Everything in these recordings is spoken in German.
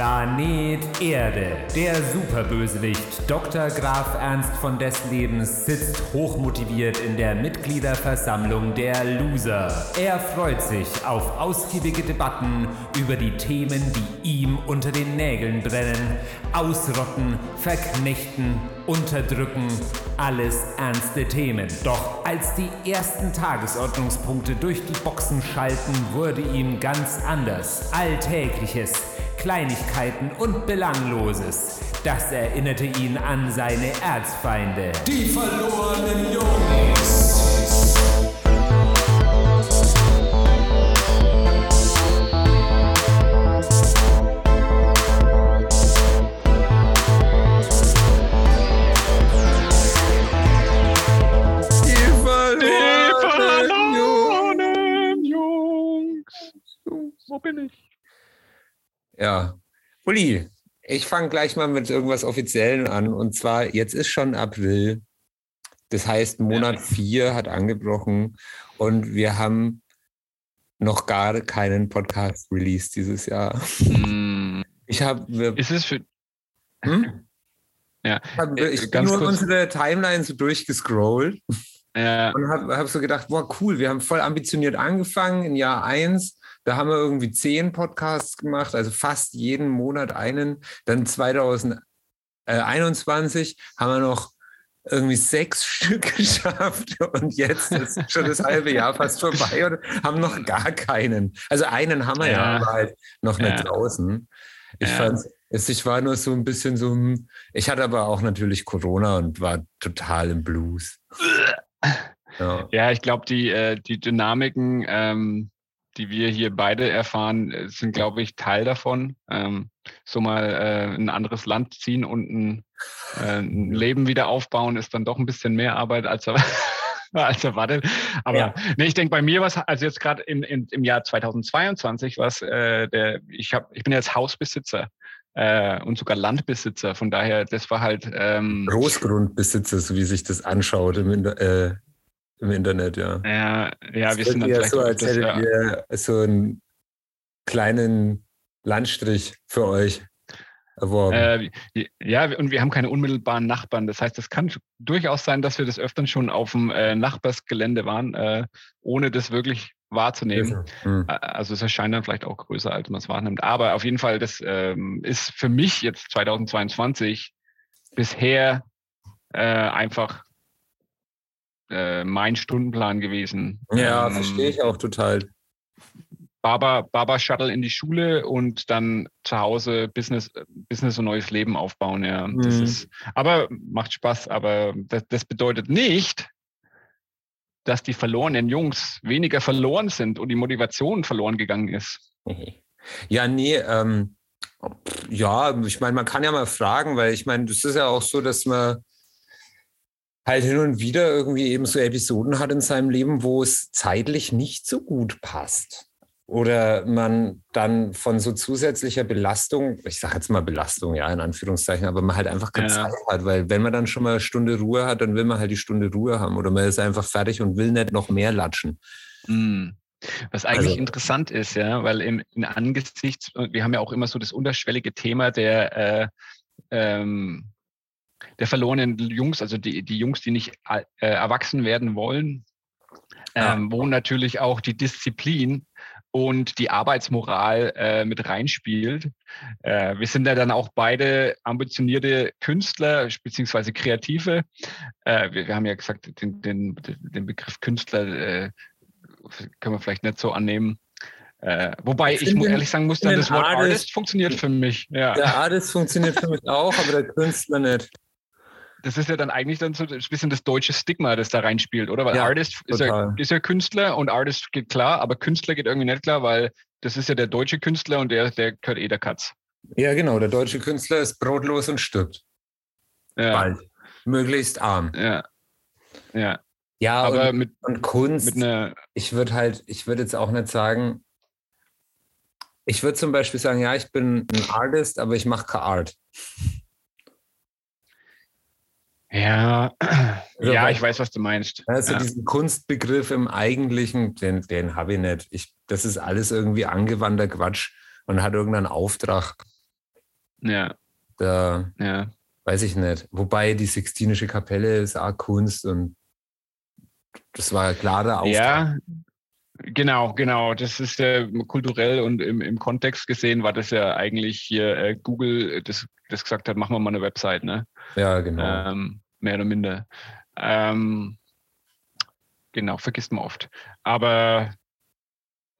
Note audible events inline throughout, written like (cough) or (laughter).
Planet Erde. Der Superbösewicht Dr. Graf Ernst von Deslebens sitzt hochmotiviert in der Mitgliederversammlung der Loser. Er freut sich auf ausgiebige Debatten über die Themen, die ihm unter den Nägeln brennen. Ausrotten, verknechten, unterdrücken, alles ernste Themen. Doch als die ersten Tagesordnungspunkte durch die Boxen schalten, wurde ihm ganz anders. Alltägliches, Kleinigkeiten und Belangloses. Das erinnerte ihn an seine Erzfeinde. Die verlorenen Jungs. Ja. Uli, ich fange gleich mal mit irgendwas Offiziellen an. Und zwar, jetzt ist schon April. Das heißt, Monat 4 ja. hat angebrochen und wir haben noch gar keinen Podcast released dieses Jahr. Hm. Ich habe. Ist es für. Hm? Ja. Ich, hab, ich äh, bin nur kurz. unsere Timeline so durchgescrollt. Ja. Und habe hab so gedacht, boah, cool, wir haben voll ambitioniert angefangen in Jahr 1 da haben wir irgendwie zehn Podcasts gemacht, also fast jeden Monat einen. Dann 2021 haben wir noch irgendwie sechs Stück (laughs) geschafft und jetzt ist schon das halbe Jahr fast vorbei und haben noch gar keinen. Also einen haben wir ja, ja aber halt noch nicht ja. draußen. Ich ja. fand es, ich war nur so ein bisschen so, hm, ich hatte aber auch natürlich Corona und war total im Blues. (laughs) Ja, ja ich glaube, die, äh, die Dynamiken, ähm, die wir hier beide erfahren, äh, sind, glaube ich, Teil davon. Ähm, so mal äh, ein anderes Land ziehen und ein, äh, ein, Leben wieder aufbauen, ist dann doch ein bisschen mehr Arbeit als, (laughs) als erwartet. Aber ja. nee, ich denke bei mir was, also jetzt gerade im, im, im Jahr 2022, was äh, der, ich habe, ich bin jetzt Hausbesitzer. Äh, und sogar Landbesitzer. Von daher, das war halt ähm, Großgrundbesitzer, so wie sich das anschaut im, äh, im Internet, ja. Ja, ja wir sind dann vielleicht so, als hättet ja. ihr so einen kleinen Landstrich für euch erworben. Äh, ja, und wir haben keine unmittelbaren Nachbarn. Das heißt, es kann durchaus sein, dass wir das öfteren schon auf dem äh, Nachbarsgelände waren, äh, ohne das wirklich wahrzunehmen. Mhm. Also es erscheint dann vielleicht auch größer, als man es wahrnimmt. Aber auf jeden Fall, das ähm, ist für mich jetzt 2022 bisher äh, einfach äh, mein Stundenplan gewesen. Ja, ähm, verstehe ich auch total. Baba, Baba Shuttle in die Schule und dann zu Hause Business, Business und neues Leben aufbauen. Ja, mhm. das ist, aber macht Spaß. Aber das, das bedeutet nicht, dass die verlorenen Jungs weniger verloren sind und die Motivation verloren gegangen ist. (laughs) Ja, nee, ähm, ja, ich meine, man kann ja mal fragen, weil ich meine, das ist ja auch so, dass man halt hin und wieder irgendwie eben so Episoden hat in seinem Leben, wo es zeitlich nicht so gut passt. Oder man dann von so zusätzlicher Belastung, ich sage jetzt mal Belastung, ja, in Anführungszeichen, aber man halt einfach keine ja. Zeit hat, weil wenn man dann schon mal eine Stunde Ruhe hat, dann will man halt die Stunde Ruhe haben oder man ist einfach fertig und will nicht noch mehr latschen. Mhm. Was eigentlich also, interessant ist, ja, weil im, in angesichts, wir haben ja auch immer so das unterschwellige Thema der äh, ähm, der verlorenen Jungs, also die, die Jungs, die nicht äh, erwachsen werden wollen, ähm, wo natürlich auch die Disziplin und die Arbeitsmoral äh, mit reinspielt. Äh, wir sind ja dann auch beide ambitionierte Künstler beziehungsweise Kreative. Äh, wir, wir, haben ja gesagt, den, den, den Begriff Künstler äh, können wir vielleicht nicht so annehmen. Äh, wobei ich, ich ehrlich sagen muss, dann das Wort Artist, Artist funktioniert für mich. Ja. Der Artist funktioniert für mich auch, aber der Künstler nicht das ist ja dann eigentlich dann so ein bisschen das deutsche Stigma, das da reinspielt, oder? Weil ja, Artist ist ja, ist ja, Künstler und Artist geht klar, aber Künstler geht irgendwie nicht klar, weil das ist ja der deutsche Künstler und der, der gehört eh der Katz. Ja, genau. Der deutsche Künstler ist brotlos und stirbt. Ja. Bald. Möglichst arm. Ja. Ja. Ja, aber und, mit, und Kunst. Mit ich würde halt, ich würde jetzt auch nicht sagen, ich würde zum Beispiel sagen, ja, ich bin ein Artist, aber ich mache keine Art. Ja, also, ja, ich weiß, was du meinst. Also ja. diesen Kunstbegriff im Eigentlichen, den, den habe ich nicht. Ich, das ist alles irgendwie angewandter Quatsch und hat irgendeinen Auftrag. Ja. Da Ja. weiß ich nicht. Wobei die Sixtinische Kapelle ist auch Kunst und das war klar der Auftrag. Ja, genau, genau. Das ist äh, kulturell und im, im Kontext gesehen war das ja eigentlich hier äh, Google, das, das gesagt hat, machen wir mal eine Website, ne? Ja, genau. Ähm, mehr oder minder. Ähm, genau, vergisst man oft. Aber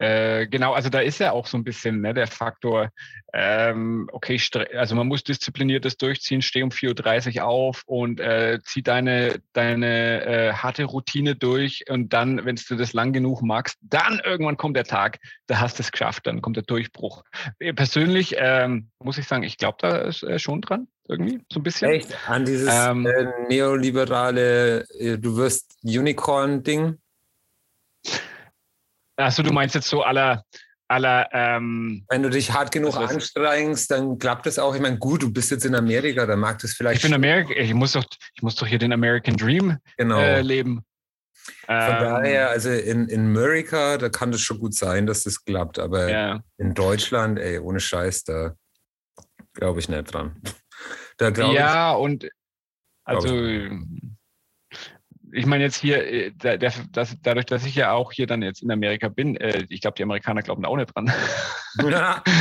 äh, genau, also da ist ja auch so ein bisschen ne, der Faktor, ähm, okay, also man muss diszipliniert das durchziehen, steh um 4.30 Uhr auf und äh, zieh deine, deine äh, harte Routine durch und dann, wenn du das lang genug magst, dann irgendwann kommt der Tag, da hast du es geschafft, dann kommt der Durchbruch. Äh, Persönlich ähm, muss ich sagen, ich glaube da ist äh, schon dran, irgendwie, so ein bisschen. Echt? An dieses Ähm, äh, neoliberale, du wirst Unicorn-Ding? Achso, du meinst jetzt so aller, aller, ähm, Wenn du dich hart genug Also anstrengst, dann klappt das auch. Ich meine, gut, du bist jetzt in Amerika, dann mag das vielleicht. ich bin Amerika, ich muss doch, ich muss doch hier den American Dream genau. äh, leben. Von Ähm, daher, also in, in Amerika, da kann das schon gut sein, dass das klappt. Aber ja. in Deutschland, ey, ohne Scheiß, da glaube ich nicht dran. (laughs) Da glaube ja, und Glaub also ich meine jetzt hier, äh, der, das, dadurch, dass ich ja auch hier dann jetzt in Amerika bin, äh, ich glaube, die Amerikaner glauben da auch nicht dran. ich. Ja. (laughs)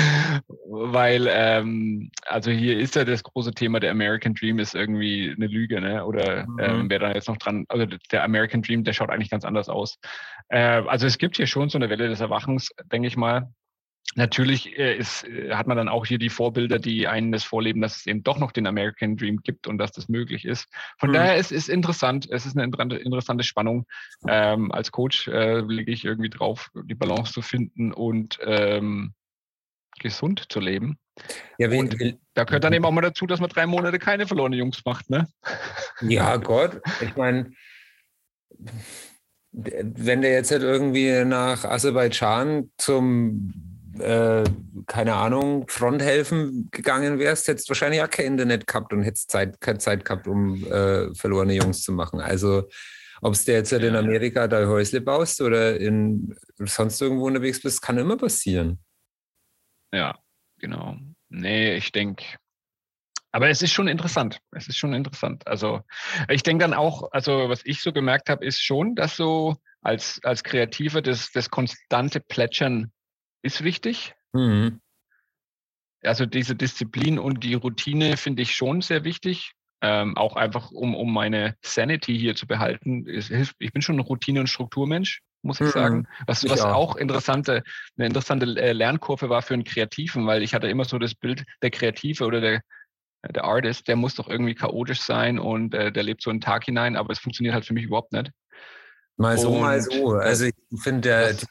Weil, ähm, also hier ist ja das große Thema, der American Dream ist irgendwie eine Lüge, ne? Oder Mhm. ähm, wer da jetzt noch dran, also der American Dream, der schaut eigentlich ganz anders aus. Äh, also es gibt hier schon so eine Welle des Erwachens, denke ich mal. Natürlich äh, ist, äh, hat man dann auch hier die Vorbilder, die einen das vorleben, dass es eben doch noch den American Dream gibt und dass das möglich ist. Von Mhm. daher ist es interessant, es ist eine interessante, Spannung. Ähm, als Coach äh, lege ich irgendwie drauf, die Balance zu finden und ähm, gesund zu leben. Ja, wie, Und da gehört dann (laughs) eben auch mal dazu, dass man drei Monate keine verlorene Jungs macht, ne? ja, (laughs) Gott, ich meine, wenn du jetzt halt irgendwie nach Aserbaidschan zum, äh, keine Ahnung, Fronthelfen gegangen wärst, hättest du wahrscheinlich auch kein Internet gehabt und hättest Zeit, keine Zeit gehabt, um äh, verlorene Jungs zu machen. Also, ob es dir jetzt halt in. Amerika dein Häusle baust oder in sonst irgendwo unterwegs bist, kann immer passieren. Ja, genau. Nee, ich denke. Aber es ist schon interessant. Es ist schon interessant. Also ich denke dann auch, also was ich so gemerkt habe, ist schon, dass so als, als Kreativer das, das konstante Plätschern ist wichtig. Mhm. Also diese Disziplin und die Routine finde ich schon sehr wichtig. Ähm, auch einfach, um, um meine Sanity hier zu behalten. Es hilft, ich bin schon ein Routine- und Strukturmensch, muss ich Mhm. sagen. Was, was auch. auch interessante, eine interessante äh, Lernkurve war für einen Kreativen, weil ich hatte immer so das Bild, der Kreative oder der, der Artist, der muss doch irgendwie chaotisch sein und äh, der lebt so einen Tag hinein, aber es funktioniert halt für mich überhaupt nicht. Mal so, mal Und so. Also ich finde,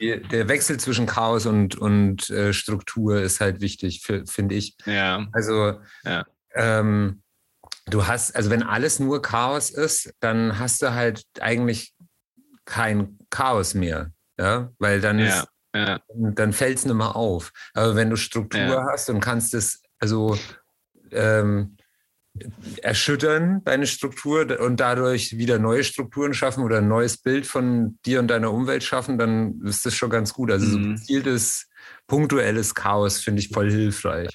der, der Wechsel zwischen Chaos und, und äh, Struktur ist halt wichtig, fi- finde ich. Ja, Also Ja. ähm, du hast, also wenn alles nur Chaos ist, dann hast du halt eigentlich kein Chaos mehr. Ja, weil dann ja, ist, ja, dann fällt es nicht mehr auf. Aber wenn du Struktur hast und kannst es also ähm, erschüttern, deine Struktur, und dadurch wieder neue Strukturen schaffen oder ein neues Bild von dir und deiner Umwelt schaffen, dann ist das schon ganz gut. Also so Mhm. gezieltes, punktuelles Chaos finde ich voll hilfreich.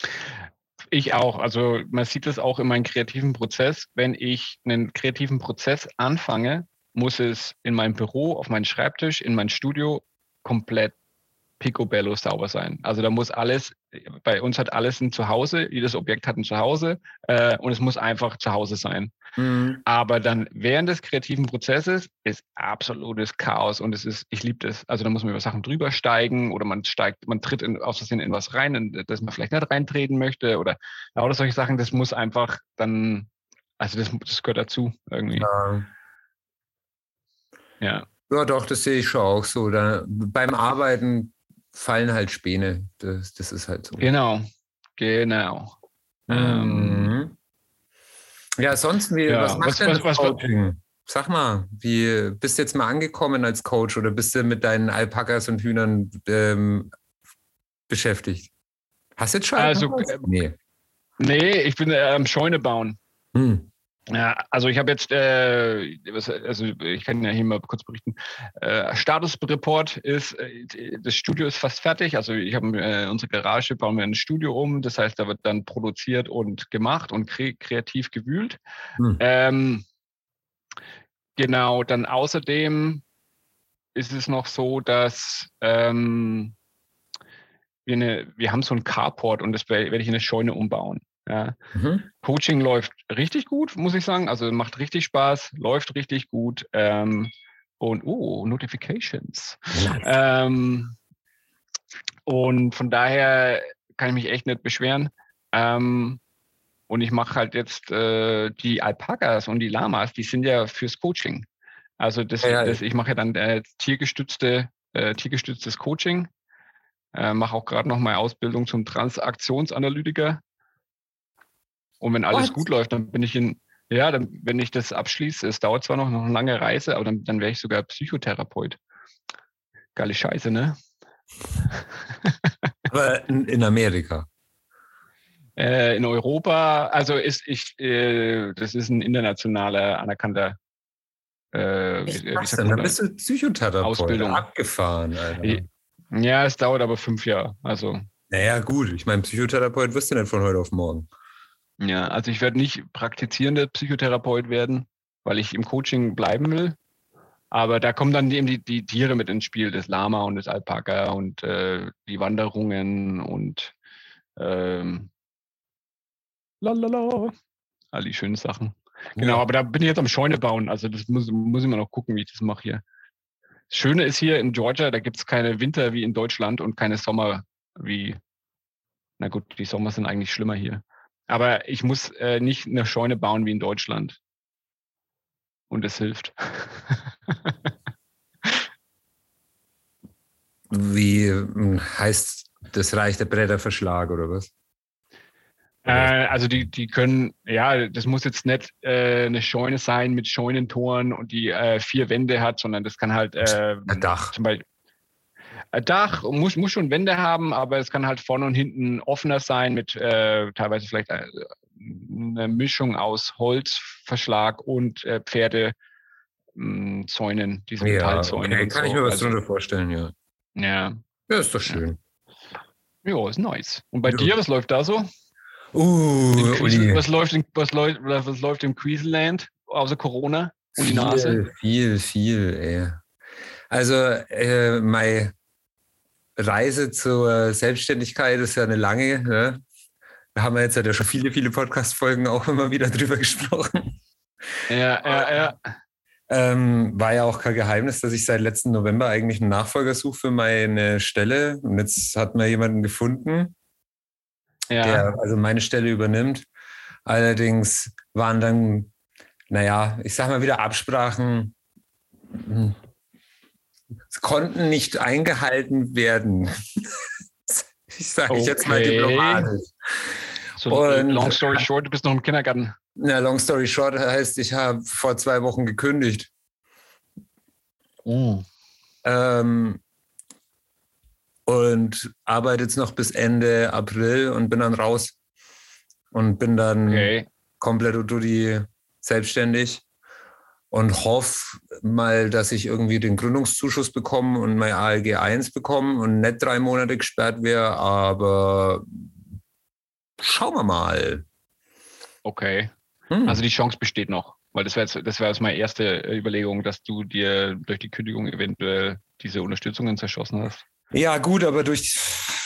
Ich auch. Also man sieht es auch in meinem kreativen Prozess. Wenn ich einen kreativen Prozess anfange, muss es in meinem Büro, auf meinem Schreibtisch, in mein Studio komplett picobello sauber sein. Also da muss alles, bei uns hat alles ein Zuhause, jedes Objekt hat ein Zuhause äh, und es muss einfach zu Hause sein. Mhm. Aber dann während des kreativen Prozesses ist absolutes Chaos und es ist, ich liebe das. Also da muss man über Sachen drüber steigen oder man steigt, man tritt in, aus Versehen in was rein, in das man vielleicht nicht reintreten möchte oder lauter solche Sachen. Das muss einfach dann, also das, das gehört dazu irgendwie. Ja. Ja. ja, doch, das sehe ich schon auch so. Da, beim Arbeiten fallen halt Späne. Das, das ist halt so. Genau. Genau. Ähm, Mhm. Ja, sonst, wie, Ja, was macht was- denn was- was- Coaching? Sag mal, wie bist du jetzt mal angekommen als Coach oder bist du mit deinen Alpakas und Hühnern ähm, beschäftigt? Hast du jetzt schon Also, äh, Nee. Nee, ich bin äh, am Scheune bauen. Hm. Ja, also ich habe jetzt, äh, also ich kann ja hier mal kurz berichten. Äh, Statusreport ist, äh, das Studio ist fast fertig. Also ich habe äh, unsere Garage bauen wir ein Studio um. Das heißt, da wird dann produziert und gemacht und kre kreativ gewühlt. Hm. Ähm, genau, dann außerdem ist es noch so, dass ähm, wir, eine, wir haben so ein Carport und das werde ich in eine Scheune umbauen. Ja. Mhm. Coaching läuft richtig gut, muss ich sagen. Also macht richtig Spaß, läuft richtig gut. Ähm, und oh, Notifications. Ähm, und von daher kann ich mich echt nicht beschweren. Ähm, und ich mache halt jetzt äh, die Alpakas und die Lamas, die sind ja fürs Coaching. Also das, ja, das ich mache ja dann äh, tiergestützte, äh, tiergestütztes Coaching. Äh, mache auch gerade noch meine Ausbildung zum Transaktionsanalytiker. Und wenn alles What? gut läuft, dann bin ich in, ja, dann, wenn ich das abschließe, es dauert zwar noch, noch eine lange Reise, aber dann, dann wäre ich sogar Psychotherapeut. Geile Scheiße, ne? (laughs) aber in, in Amerika. Äh, in Europa, also ist ich, äh, das ist ein internationaler anerkannter äh, wie, wie dann? bist du Psychotherapeut. Ausbildung. Abgefahren, Alter. Ja, es dauert aber fünf Jahre. Also. Naja, gut. Ich meine, Psychotherapeut wirst du nicht von heute auf morgen. Ja, also ich werde nicht praktizierender Psychotherapeut werden, weil ich im Coaching bleiben will. Aber da kommen dann eben die, die Tiere mit ins Spiel, das Lama und das Alpaka und äh, die Wanderungen und ähm, lalala, all die schönen Sachen. Genau, ja. aber da bin ich jetzt am Scheune bauen. Also das muss, muss ich mal noch gucken, wie ich das mache hier. Das Schöne ist hier in Georgia, da gibt es keine Winter wie in Deutschland und keine Sommer wie, na gut, die Sommer sind eigentlich schlimmer hier. Aber ich muss äh, nicht eine Scheune bauen wie in Deutschland. Und es hilft. wie hm, heißt das Reich der Bretterverschlag oder was? Äh, also die, die können, ja, das muss jetzt nicht äh, eine Scheune sein mit Scheunentoren und die äh, vier Wände hat, sondern das kann halt äh, ein Dach. Zum Beispiel, Dach muss, muss schon Wände haben, aber es kann halt vorne und hinten offener sein mit äh, teilweise vielleicht äh, eine Mischung aus Holzverschlag und äh, Pferdezäunen, hm, diese ja, Metallzäune. Okay. Kann so. ich mir was also, drunter vorstellen, ja. Ja. Ja, ist doch schön. Ja, ist nice. Und bei ja. dir, was läuft da so? Uh, Quiesel, was, läuft in, was, läuft, was läuft im Queensland außer Corona und die Nase? Viel, viel, ey. Also, äh, meine Reise zur Selbstständigkeit ist ja eine lange. Ne? Da haben wir jetzt ja schon viele, viele Podcast-Folgen auch immer wieder drüber gesprochen. Ja, ja, ja. Ähm, war ja auch kein Geheimnis, dass ich seit letzten November eigentlich einen Nachfolger suche für meine Stelle. Und jetzt hat man jemanden gefunden, ja. der also meine Stelle übernimmt. Allerdings waren dann, naja, ich sag mal wieder Absprachen, hm, konnten nicht eingehalten werden. (laughs) ich sage okay. jetzt mal diplomatisch. So, Und, long story short, du bist noch im Kindergarten. Ja, long story short heißt, ich habe vor zwei Wochen gekündigt. Oh. Ähm, und arbeite jetzt noch bis Ende April und bin dann raus und bin dann okay. komplett Ududi selbstständig und hoffe mal, dass ich irgendwie den Gründungszuschuss bekomme und mein ALG 1 bekomme und nicht drei Monate gesperrt wäre, aber schauen wir mal. Okay. Hm. Also die Chance besteht noch, weil das wäre jetzt, das wäre jetzt meine erste Überlegung, dass du dir durch die Kündigung eventuell diese Unterstützungen zerschossen hast. Ja, gut, aber durch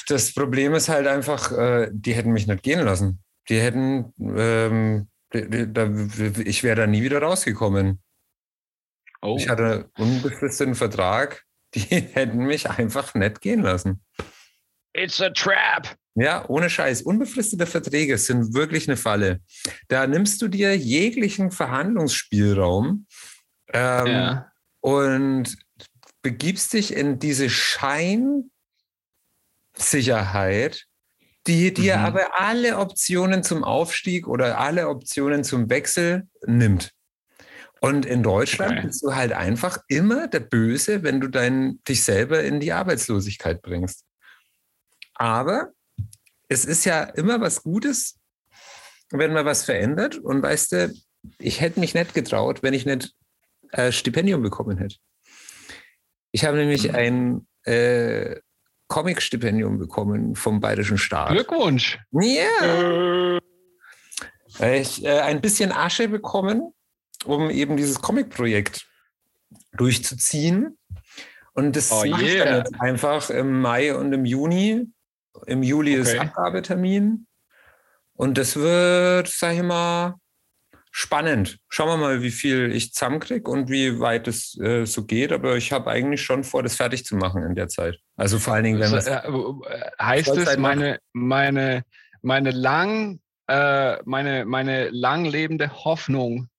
das Problem ist halt einfach, äh, die hätten mich nicht gehen lassen. Die hätten, ähm, ich wäre da nie wieder rausgekommen. Oh. Ich hatte unbefristeten Vertrag, (laughs) die hätten mich einfach nicht gehen lassen. It's a trap. Ja, ohne Scheiß. Unbefristete Verträge sind wirklich eine Falle. Da nimmst du dir jeglichen Verhandlungsspielraum ähm, ja. und begibst dich in diese Scheinsicherheit, die dir mhm. aber alle Optionen zum Aufstieg oder alle Optionen zum Wechsel nimmt. Und in Deutschland okay. bist du halt einfach immer der Böse, wenn du dein, dich selber in die Arbeitslosigkeit bringst. Aber es ist ja immer was Gutes, wenn man was verändert. Und weißt du, ich hätte mich nicht getraut, wenn ich nicht äh, Stipendium bekommen hätte. Ich habe nämlich Mhm. ein äh, Comic-Stipendium bekommen vom Bayerischen Staat. Glückwunsch. Ja. Äh, Ich äh, ein bisschen Asche bekommen, um eben dieses Comic-Projekt durchzuziehen. Und das Oh mache ich yeah. dann jetzt einfach im Mai und im Juni. Im Juli ist Okay. Abgabetermin. Und das wird, sag ich mal, spannend. Schauen wir mal, wie viel ich zusammenkriege und wie weit es äh, so geht. Aber ich habe eigentlich schon vor, das fertig zu machen in der Zeit. Also vor allen Dingen, wenn es äh, heißt es, Vollzeit meine, meine, meine lang, äh, meine, meine lang lebende Hoffnung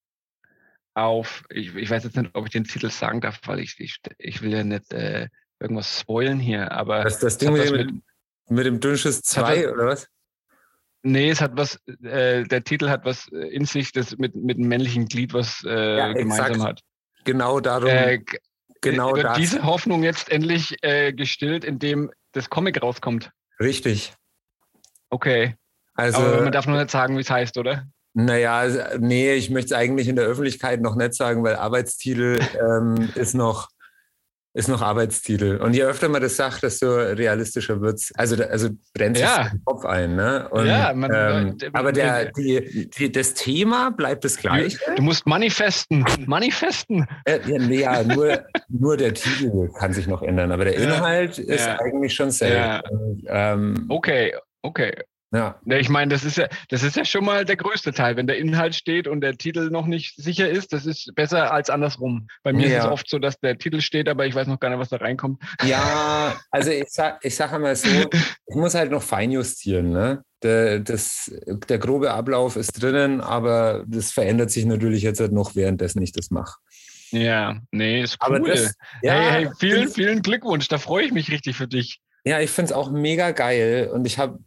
auf, ich, ich weiß jetzt nicht, ob ich den Titel sagen darf, weil ich, ich, ich will ja nicht äh, irgendwas spoilen hier, aber das, das Ding mit, mit, mit dem Dünnschiss hat 2 was- oder was? nee, es hat was, äh, der Titel hat was in sich, das mit, mit einem männlichen Glied was äh, Ja, gemeinsam exakt. hat. Genau darum. Äh, genau wird das. diese Hoffnung jetzt endlich äh, gestillt, indem das Comic rauskommt. Richtig. Okay. Also, aber man darf noch nicht sagen, wie es heißt, oder? Naja, nee, ich möchte es eigentlich in der Öffentlichkeit noch nicht sagen, weil Arbeitstitel ähm, ist noch ist noch Arbeitstitel. Und je öfter man das sagt, desto realistischer wird es. Also, also brennt sich Ja. im Kopf ein. Ne? Und, Ja, man- ähm, man- aber der, die, die, das Thema bleibt das gleiche. Du musst manifesten. Manifesten. Äh, ja, nee, ja, nur, nur der Titel kann sich noch ändern, aber der Ja. Inhalt ist Ja. eigentlich schon safe. Ähm, Okay, okay. Ja. Ne, Ich meine, das ist ja, das ist ja schon mal der größte Teil. Wenn der Inhalt steht und der Titel noch nicht sicher ist, das ist besser als andersrum. Bei mir ist Ja. es oft so, dass der Titel steht, aber ich weiß noch gar nicht, was da reinkommt. Ja, also ich sag, ich sag einmal so, (laughs) ich muss halt noch feinjustieren. Ne? Der, das, der grobe Ablauf ist drinnen, aber das verändert sich natürlich jetzt halt noch, währenddessen ich das mache. Ja, nee, ist cool. Das, ja, hey, hey, vielen, vielen Glückwunsch. Da freue ich mich richtig für dich. ja, ich finde es auch mega geil und ich habe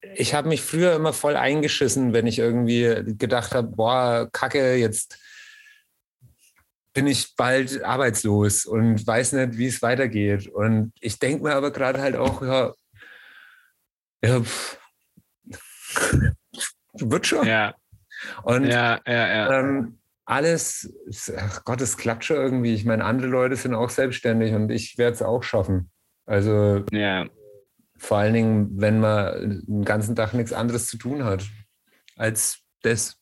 ich hab mich früher immer voll eingeschissen, wenn ich irgendwie gedacht habe, boah, Kacke, jetzt bin ich bald arbeitslos und weiß nicht, wie es weitergeht. Und ich denke mir aber gerade halt auch, ja, ja, wird schon. Ja, Und ja, ja, ja. ähm, alles, ach Gott, es klappt schon irgendwie. Ich meine, andere Leute sind auch selbstständig und ich werde es auch schaffen. Also ja. Vor allen Dingen, wenn man den ganzen Tag nichts anderes zu tun hat als das.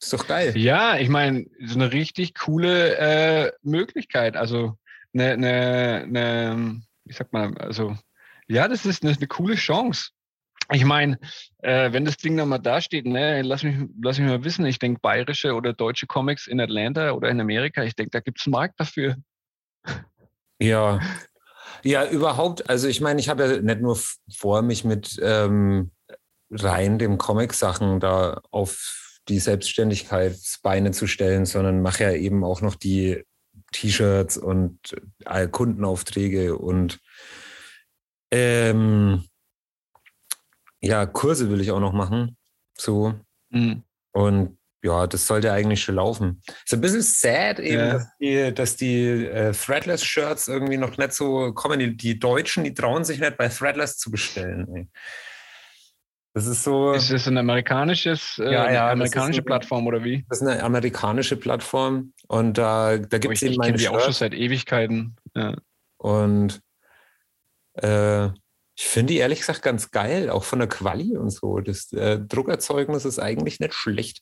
Ist doch geil. Ja, ich meine, so eine richtig coole äh, Möglichkeit. Also eine, eine, eine, wie sagt man, also ja, das ist eine, eine coole Chance. Ich meine, äh, wenn das Ding dann mal dasteht, ne, lass mich, lass mich mal wissen, ich denke bayerische oder deutsche Comics in Atlanta oder in Amerika, ich denke, da gibt es einen Markt dafür. Ja. Ja, überhaupt. Also ich meine, ich habe ja nicht nur vor, mich mit ähm, rein dem Comic-Sachen da auf die Selbstständigkeitsbeine zu stellen, sondern mache ja eben auch noch die T-Shirts und äh, Kundenaufträge und ähm, ja, Kurse will ich auch noch machen. So. Mhm. Und ja, das sollte eigentlich schon laufen. Ist ein bisschen sad eben, Ja. dass die, dass die äh, Threadless-Shirts irgendwie noch nicht so kommen. Die, die Deutschen, die trauen sich nicht bei Threadless zu bestellen. Ey. Das ist so, Ist das ein amerikanisches, äh, Ja, eine ja, amerikanische ist ein- Plattform oder wie? das ist eine amerikanische Plattform und da, da gibt es ich eben ich meine die auch schon seit Ewigkeiten. Ja. und äh, ich finde die ehrlich gesagt ganz geil, auch von der Quali und so. Das äh, Druckerzeugnis ist eigentlich nicht schlecht.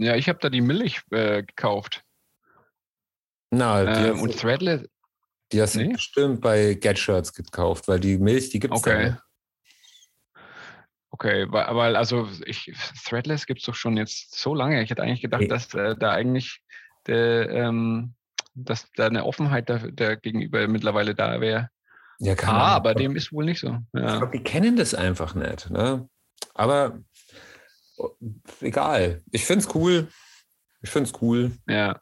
Ja, ich habe da die Milch äh, gekauft. Na, die, Ähm, und Threadless, die hast du nee? bestimmt bei Get Shirts gekauft, weil die Milch, die gibt es Okay. Okay, weil, aber also ich, Threadless gibt es doch schon jetzt so lange. Ich hätte eigentlich gedacht, Nee. dass äh, da eigentlich der, ähm, dass da eine Offenheit da, da gegenüber mittlerweile da wäre. Ja, keine Ah, aber dem ist wohl nicht so. Ich Ja. glaube, die kennen das einfach nicht. Ne? Aber egal. Ich finde es cool. Ich finde es cool. ja.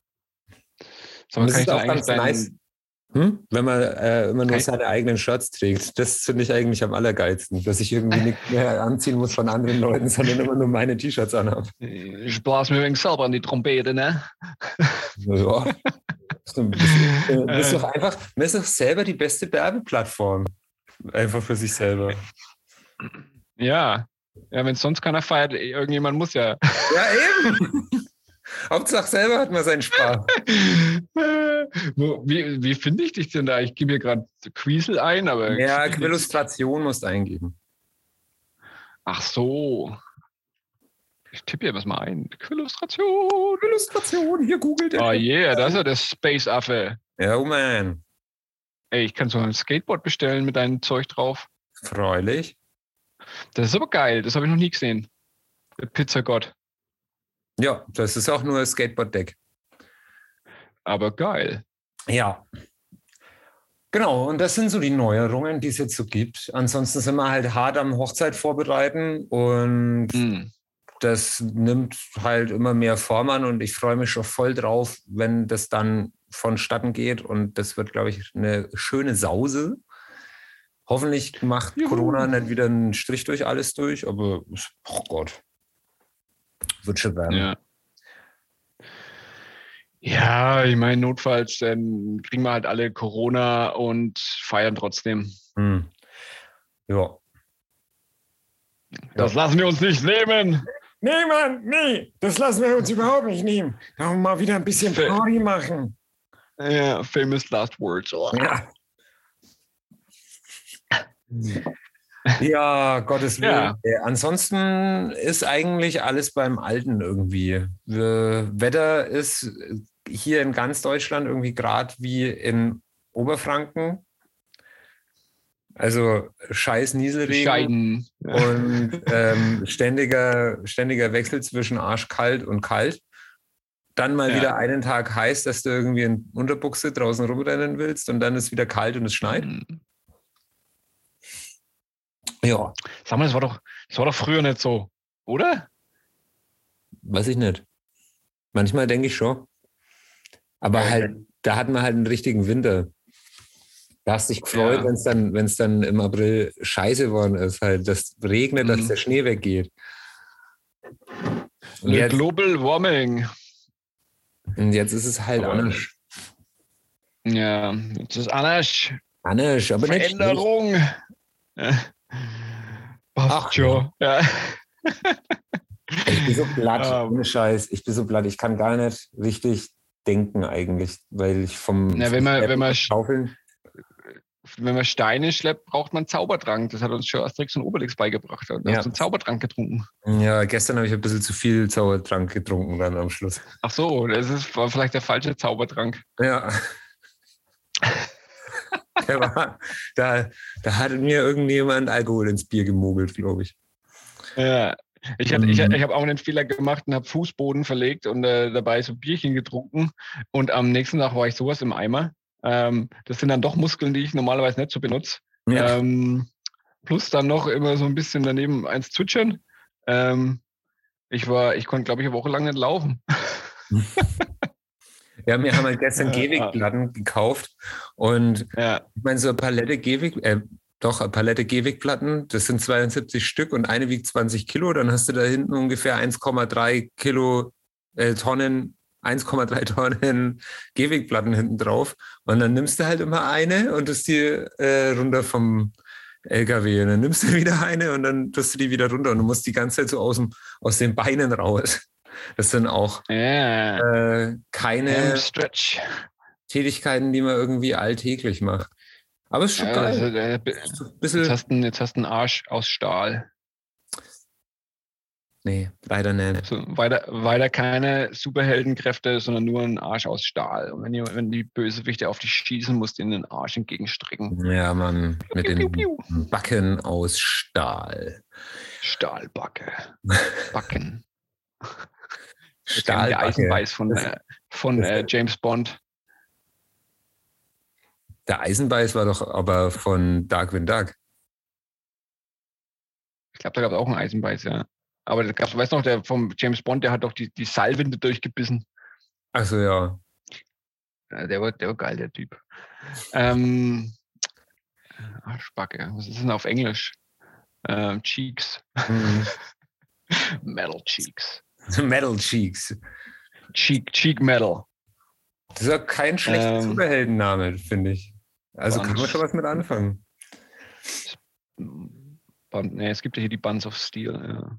So, ich ist auch ganz nice, hm? wenn man äh, immer nur seine eigenen Shirts trägt. Das finde ich eigentlich am allergeilsten, dass ich irgendwie nicht mehr anziehen muss von anderen Leuten, sondern immer nur meine T-Shirts anhabe. Ich blas mir wegen selber an die Trompete, ne? Ja. Du bist, äh, bist doch einfach, man ist doch selber die beste Werbeplattform. Einfach für sich selber. Ja, Ja, wenn sonst keiner feiert, irgendjemand muss ja. (laughs) Ja, eben. Hauptsache selber hat man seinen Spaß. (laughs) wie wie finde ich dich denn da? Ich gebe mir gerade Quiesel ein, aber. Ja, Quillustration musst eingeben. Ach so. Ich tippe hier was mal ein. Quillustration. Illustration, hier googelt er. Oh yeah, das ist ja der Space-Affe. Ja, oh man. Ey, ich kann so ein Skateboard bestellen mit deinem Zeug drauf. Freulich. Das ist aber geil. Das habe ich noch nie gesehen. Der Pizzagott. Ja, das ist auch nur ein Skateboard-Deck. Aber geil. Ja. Genau, und das sind so die Neuerungen, die es jetzt so gibt. Ansonsten sind wir halt hart am Hochzeit vorbereiten und Hm. das nimmt halt immer mehr Form an und ich freue mich schon voll drauf, wenn das dann vonstatten geht und das wird, glaube ich, eine schöne Sause. Hoffentlich macht Juhu. Corona nicht wieder einen Strich durch alles durch, aber oh Gott, wird schon werden. Ja. Ja, ich meine, notfalls ähm, kriegen wir halt alle Corona und feiern trotzdem. Hm. Ja. Das lassen wir uns nicht nehmen. Nee, Mann, nee, das lassen wir uns überhaupt nicht nehmen. Da mal wieder ein bisschen Party machen. Ja, famous last words. Oh. Ja. Ja, Gottes Willen. Ja. Äh, Ansonsten ist eigentlich alles beim Alten irgendwie. Wetter ist äh, hier in ganz Deutschland irgendwie gerade wie in Oberfranken. Also scheiß Nieselregen Scheiden. Und ähm, ständiger, ständiger Wechsel zwischen arschkalt und kalt. Dann mal Ja. wieder einen Tag heiß, dass du irgendwie in Unterbuchse draußen rumrennen willst und dann ist wieder kalt und es schneit. Hm. Ja, Sag mal, das war doch, das war doch früher nicht so, oder? weiß ich nicht. Manchmal denke ich schon. Aber halt, da hatten wir halt einen richtigen Winter. Da hast dich gefreut, Ja. wenn es dann, wenn's dann im April scheiße geworden ist, halt, dass regnet, dass Mhm. der Schnee weggeht. Und jetzt, Global Warming. und jetzt ist es halt Aber- anders. Ja, das ist anders. Anders, aber nicht schlecht. Veränderung. Ach, schon. Ja. Ich bin so platt, Ah. ohne Scheiß. Ich bin so platt. Ich kann gar nicht richtig denken eigentlich, weil ich vom Na, wenn man- wenn man- Schaufeln. Wenn man Steine schleppt, braucht man Zaubertrank. Das hat uns schon Asterix und Obelix beigebracht. Da Ja. hast du einen Zaubertrank getrunken. Ja, gestern habe ich ein bisschen zu viel Zaubertrank getrunken dann am Schluss. Ach so, das ist war vielleicht der falsche Zaubertrank. Ja. (laughs) Der war, da, da hat mir irgendjemand Alkohol ins Bier gemogelt, glaube ich. Ja. Ich, hatte- ich, Mhm. ich habe auch einen Fehler gemacht und habe Fußboden verlegt und äh, dabei so Bierchen getrunken. Und am nächsten Tag war ich sowas im Eimer. Ähm, das sind dann doch Muskeln, die ich normalerweise nicht so benutze. Ähm, plus dann noch immer so ein bisschen daneben eins zwitschern. Ähm, ich war, ich konnte, glaube ich, eine Woche lang nicht laufen. (laughs) ja, wir haben halt (laughs) gestern. Gehwegplatten gekauft und Ja, ich meine, so eine Palette Gehweg, äh, doch, eine Palette Gehwegplatten, das sind 72 Stück und eine wiegt 20 Kilo, dann hast du da hinten ungefähr 1,3 Kilo äh, Tonnen, 1,3 (laughs) Tonnen Gehwegplatten hinten drauf und dann nimmst du halt immer eine und das die äh, runter vom LKW und dann nimmst du (laughs) wieder eine und dann tust du die wieder runter und du musst die ganze Zeit so aus, dem, aus den Beinen raus. Das sind auch ja. äh, keine. Tätigkeiten, die man irgendwie alltäglich macht. Aber es ist schon Ja, geil. also, äh, jetzt, hast du, einen- jetzt hast du einen Arsch aus Stahl. Nee, leider nicht. So, weiter, weiter keine Superheldenkräfte, sondern nur ein Arsch aus Stahl. Und wenn, die- wenn die Bösewichte auf dich schießen, musst du ihnen den Arsch entgegenstrecken. Ja, Mann, mit Piu, den piu, piu. Backen aus Stahl. Stahlbacke. (laughs) Backen. Der Stahlbacke. Eisenbeiß von, äh, von das- äh, James Bond. Der Eisenbeiß war doch aber von Darkwing Duck. Ich glaube, da gab es auch einen Eisenbeiß, ja. Aber das gab's, weißt du noch, der vom James Bond, der hat doch die, die Seilwinde durchgebissen. Achso, ja. Ja, der, war, der war geil, der Typ. Ähm, Arschbacke. Was ist denn auf Englisch? Ähm, Cheeks. Mhm. (laughs) Metal Cheeks. (laughs) Metal Cheeks. Cheek, Cheek Metal. Das ist ja kein schlechter Ähm. Superheldenname, finde ich. Also kann man schon was mit anfangen. Band, nee, es gibt ja hier die Buns of Steel. Ja.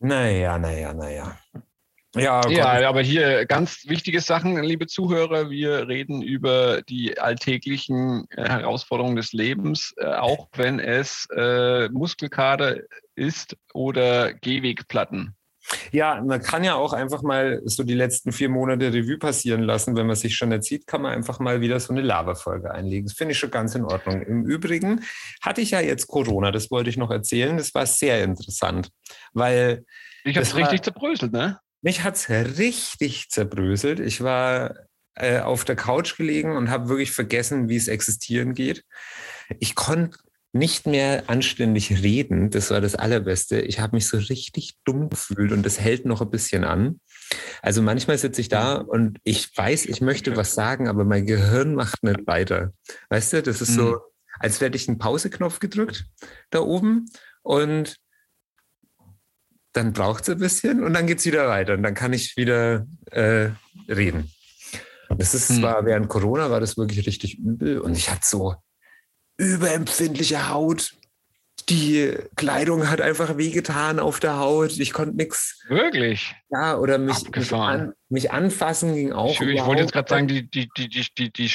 Naja, naja, naja. Ja, ja, aber hier ganz wichtige Sachen, liebe Zuhörer. Wir reden über die alltäglichen äh, Herausforderungen des Lebens, äh, auch wenn es äh, Muskelkater ist oder Gehwegplatten. Ja, man kann ja auch einfach mal so die letzten vier Monate Revue passieren lassen. Wenn man sich schon erzieht, kann man einfach mal wieder so eine Lava-Folge einlegen. Das finde ich schon ganz in Ordnung. Im Übrigen hatte ich ja jetzt Corona, das wollte ich noch erzählen. Das war sehr interessant, weil. Ich habe es richtig zerbröselt, ne? Mich hat es richtig zerbröselt. Ich war äh, auf der Couch gelegen und habe wirklich vergessen, wie es existieren geht. Ich konnte nicht mehr anständig reden. Das war das Allerbeste. Ich habe mich so richtig dumm gefühlt und das hält noch ein bisschen an. Also manchmal sitze ich da und ich weiß, ich möchte was sagen, aber mein Gehirn macht nicht weiter. Weißt du, das ist so, mhm. als hätte ich einen Pauseknopf gedrückt da oben und dann braucht es ein bisschen und dann geht es wieder weiter und dann kann ich wieder äh, reden. Das ist hm. zwar während Corona war das wirklich richtig übel und ich hatte so überempfindliche Haut. Die Kleidung hat einfach wehgetan auf der Haut. Ich konnte nichts. Wirklich? Ja, oder mich, mich, an, mich, anfassen ging auch. Ich, ich wollte jetzt gerade sagen, die, die, die, die, die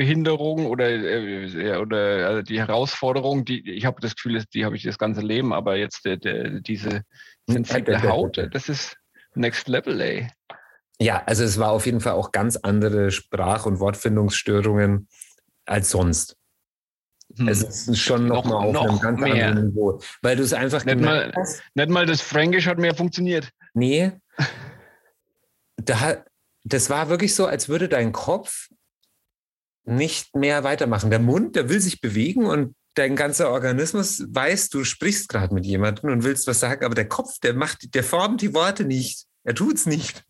Sprachbehinderung oder, äh, oder also die Herausforderung, die, ich habe das Gefühl, die habe ich das ganze Leben, aber jetzt der, der, diese sensible Haut, das ist Next Level, ey. Ja, also es war auf jeden Fall auch ganz andere Sprach- und Wortfindungsstörungen als sonst. Hm. Es ist schon noch, noch mal auf noch einem ganz mehr. anderen Niveau. Weil du es einfach nicht mal, hast. Nicht mal das Fränkisch hat mehr funktioniert. Nee. Da, das war wirklich so, als würde dein Kopf nicht mehr weitermachen. Der Mund, der will sich bewegen und dein ganzer Organismus weiß, du sprichst gerade mit jemandem und willst was sagen, aber der Kopf, der macht, der formt die Worte nicht. Er tut es nicht.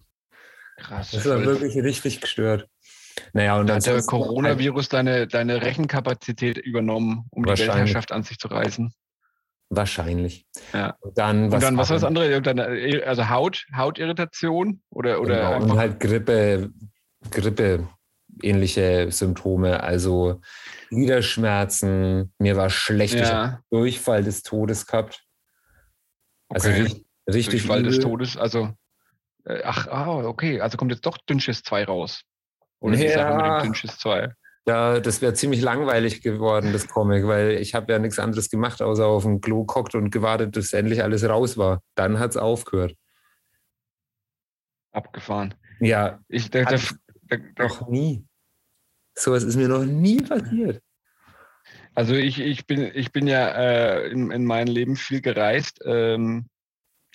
Krass. Das war wirklich richtig gestört. Naja, und da hat der Coronavirus deine, deine Rechenkapazität übernommen, um die Weltherrschaft an sich zu reißen. Wahrscheinlich. Ja. Und dann, was, und dann, was war das andere? Also Haut, Hautirritation oder, oder genau, und halt Grippe, Grippe ähnliche Symptome, also Gliederschmerzen, mir war schlecht, ja. ich habe Durchfall des Todes gehabt. Also okay. richtig, richtig Durchfall übel. des Todes, also äh, ach, ah, okay, also kommt jetzt doch Dünnschiss 2 raus. Oder ja. die Sache mit Dünnschiss 2. Ja, das wäre ziemlich langweilig geworden, das Comic, weil ich habe ja nichts anderes gemacht, außer auf dem Klo gehockt und gewartet, bis endlich alles raus war. Dann hat es aufgehört. Abgefahren. Ja, ich der, der, der, noch nie. So was ist mir noch nie passiert. Also ich, ich, bin, ich bin ja äh, in, in meinem Leben viel gereist. Ähm,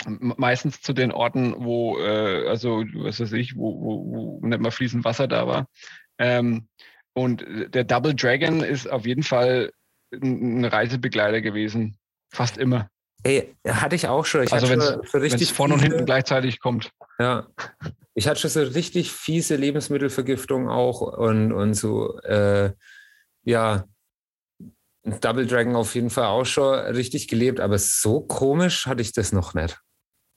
meistens zu den Orten, wo, äh, also was weiß ich, wo, wo, wo nicht mal fließend Wasser da war. Ähm, und der Double Dragon ist auf jeden Fall ein Reisebegleiter gewesen. Fast immer. Ey, hatte ich auch schon. Ich also wenn es vorne und hinten gleichzeitig kommt. Ja. Ich hatte schon so richtig fiese Lebensmittelvergiftung auch und, und so, äh, ja, Double Dragon auf jeden Fall auch schon richtig gelebt, aber so komisch hatte ich das noch nicht.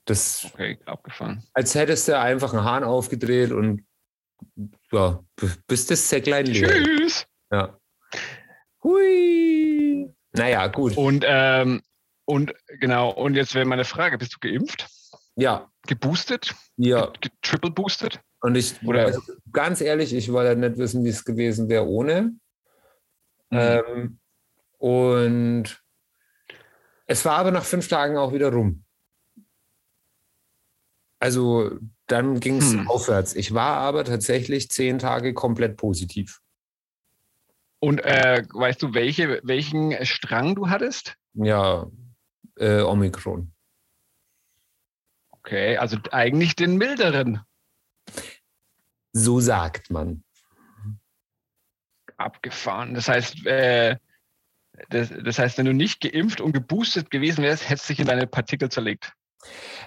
Das, okay, abgefahren. Als hättest du einfach einen Hahn aufgedreht und ja, bis das Säcklein leer. Tschüss. Ja. Hui. Naja, gut. Und, ähm, und genau, und jetzt wäre meine Frage: Bist du geimpft? Ja. Geboostet? Ja. Triple boosted? Und ich, Oder? Also ganz ehrlich, ich wollte nicht wissen, wie es gewesen wäre ohne. Mhm. Ähm, und es war aber nach fünf Tagen auch wieder rum. Also dann ging es hm. aufwärts. Ich war aber tatsächlich zehn Tage komplett positiv. Und äh, weißt du, welche, welchen Strang du hattest? Ja, äh, Omikron. Okay, also eigentlich den milderen. So sagt man. Abgefahren. Das heißt, äh, das, das heißt, wenn du nicht geimpft und geboostet gewesen wärst, hättest du dich in deine Partikel zerlegt.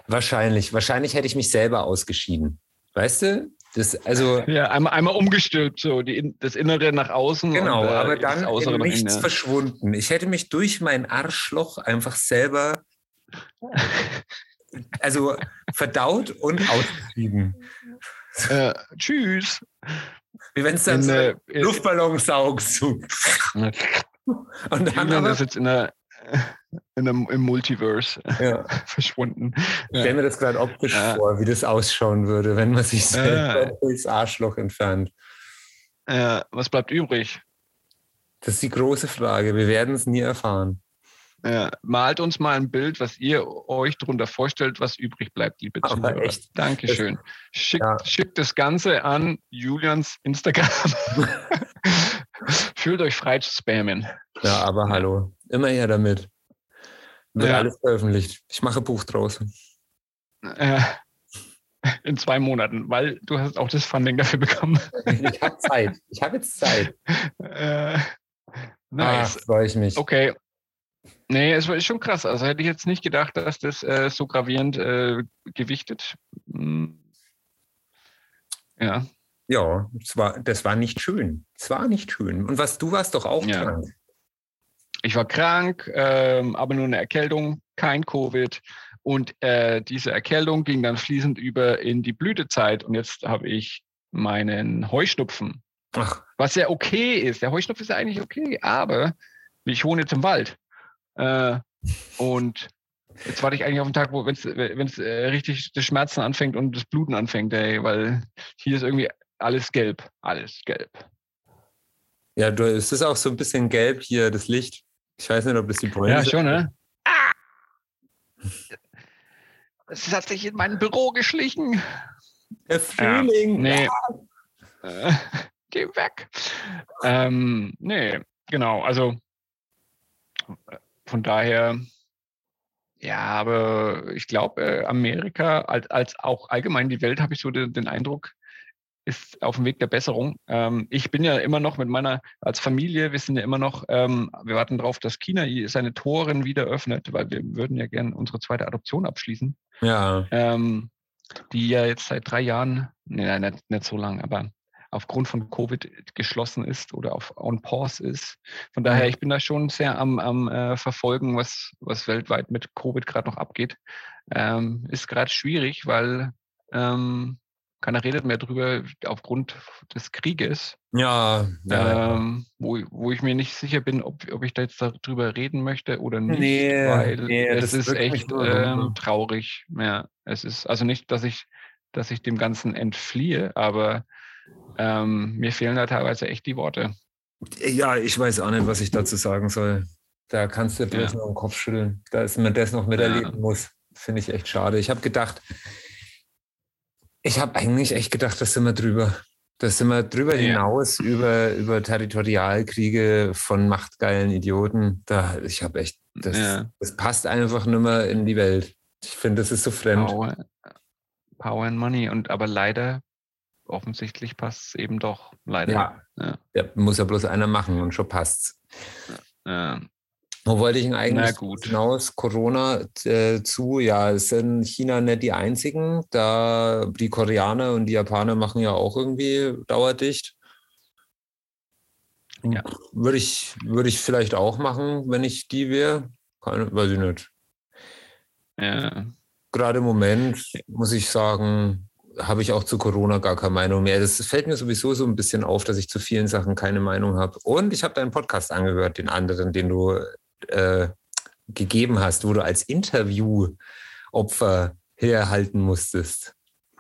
Wahrscheinlich. Wahrscheinlich hätte ich mich selber ausgeschieden. Weißt du? Das, also, ja, einmal, einmal umgestülpt, so die, das Innere nach außen. Genau, und, äh, aber dann in nichts innen. verschwunden. Ich hätte mich durch mein Arschloch einfach selber (laughs) also verdaut und ausgeschieden. Äh, tschüss. Wie wenn es dann in, so äh, Luftballon saugst. Und dann Julian aber, ist jetzt in der, in einem, im Multiverse ja, (laughs) verschwunden. ich stell mir das gerade optisch Ja. vor, wie das ausschauen würde, wenn man sich selber durchs Arschloch entfernt. Was bleibt übrig? Das ist die große Frage. Wir werden es nie erfahren. Äh, malt uns mal ein Bild, was ihr euch darunter vorstellt, was übrig bleibt, liebe Aber Zuhörer. echt. Dankeschön. Schickt, Ja. schickt das Ganze an Julians Instagram. (laughs) Fühlt euch frei zu spammen. Ja, aber hallo. Immer her damit. Wird Ja. alles veröffentlicht. Ich mache Buch draus. Äh, in zwei Monaten, weil du hast auch das Funding dafür bekommen. (laughs) Ich habe Zeit. Ich habe jetzt Zeit. Äh, Ah, nice. freue ich mich. Okay. Nee, es war schon krass. Also hätte ich jetzt nicht gedacht, dass das äh, so gravierend äh, gewichtet. Hm. Ja. Ja, es war, das war nicht schön. Es war nicht schön. Und was, du warst doch auch Ja. krank. Ich war krank, ähm, aber nur eine Erkältung, kein Covid. Und äh, diese Erkältung ging dann fließend über in die Blütezeit. Und jetzt habe ich meinen Heuschnupfen, Ach, was ja okay ist. Der Heuschnupfen ist ja eigentlich okay, aber ich wohne jetzt im Wald. Äh, und jetzt warte ich eigentlich auf den Tag, wo wenn es äh, richtig das Schmerzen anfängt und das Bluten anfängt, ey, weil hier ist irgendwie alles gelb. Alles gelb. ja, du, es ist auch so ein bisschen gelb hier, das Licht. Ich weiß nicht, ob das die Pollen Ja, sind. schon, ne? Ah! Es hat sich in mein Büro geschlichen. Der Frühling. Nee. Äh, geh weg. Ähm, nee, genau. Also von daher, ja, aber ich glaube, äh, Amerika als, als auch allgemein die Welt, habe ich so den, den Eindruck, ist auf dem Weg der Besserung. Ähm, ich bin ja immer noch mit meiner, als Familie, wir sind ja immer noch, ähm, wir warten darauf, dass China seine Toren wieder öffnet, weil wir würden ja gerne unsere zweite Adoption abschließen Ja, ähm, die ja jetzt seit drei Jahren, nee, nicht, nicht so lang, aber aufgrund von Covid geschlossen ist oder auf on pause ist. Von daher, ich bin da schon sehr am, am äh, Verfolgen, was, was weltweit mit Covid gerade noch abgeht. Ähm, ist gerade schwierig, weil ähm, keiner redet mehr drüber aufgrund des Krieges, ja. ja. ähm, wo, wo ich mir nicht sicher bin, ob, ob ich da jetzt darüber reden möchte oder nicht, Nee, weil nee, es das ist echt ähm, traurig. Ja, es ist also nicht, dass ich, dass ich dem Ganzen entfliehe, aber ähm, mir fehlen da teilweise echt die Worte. ja, ich weiß auch nicht, was ich dazu sagen soll. Da kannst du bloß Ja. nur den Kopf schütteln, dass man das noch miterleben muss. Finde ich echt schade. Ich habe gedacht, ich habe eigentlich echt gedacht, das sind wir drüber. Das sind wir drüber Ja. hinaus über, über Territorialkriege von machtgeilen Idioten. Da, ich habe echt, das, Ja. das passt einfach nicht mehr in die Welt. Ich finde, das ist so fremd. Power, Power and Money. Und aber leider, offensichtlich passt es eben doch. Leider. Ja. Ja. Muss ja bloß einer machen und schon passt's. Ja. Wo wollte ich denn eigentlich hinaus? Corona äh, zu? Ja, es sind China nicht die einzigen. Da die Koreaner und die Japaner machen ja auch irgendwie dauerdicht. Ja. Würde ich, würde ich vielleicht auch machen, wenn ich die wäre. Keine, weiß ich nicht. Ja. Gerade im Moment muss ich sagen, habe ich auch zu Corona gar keine Meinung mehr. Das fällt mir sowieso so ein bisschen auf, dass ich zu vielen Sachen keine Meinung habe. Und ich habe deinen Podcast angehört, den anderen, den du äh, gegeben hast, wo du als Interviewopfer herhalten musstest.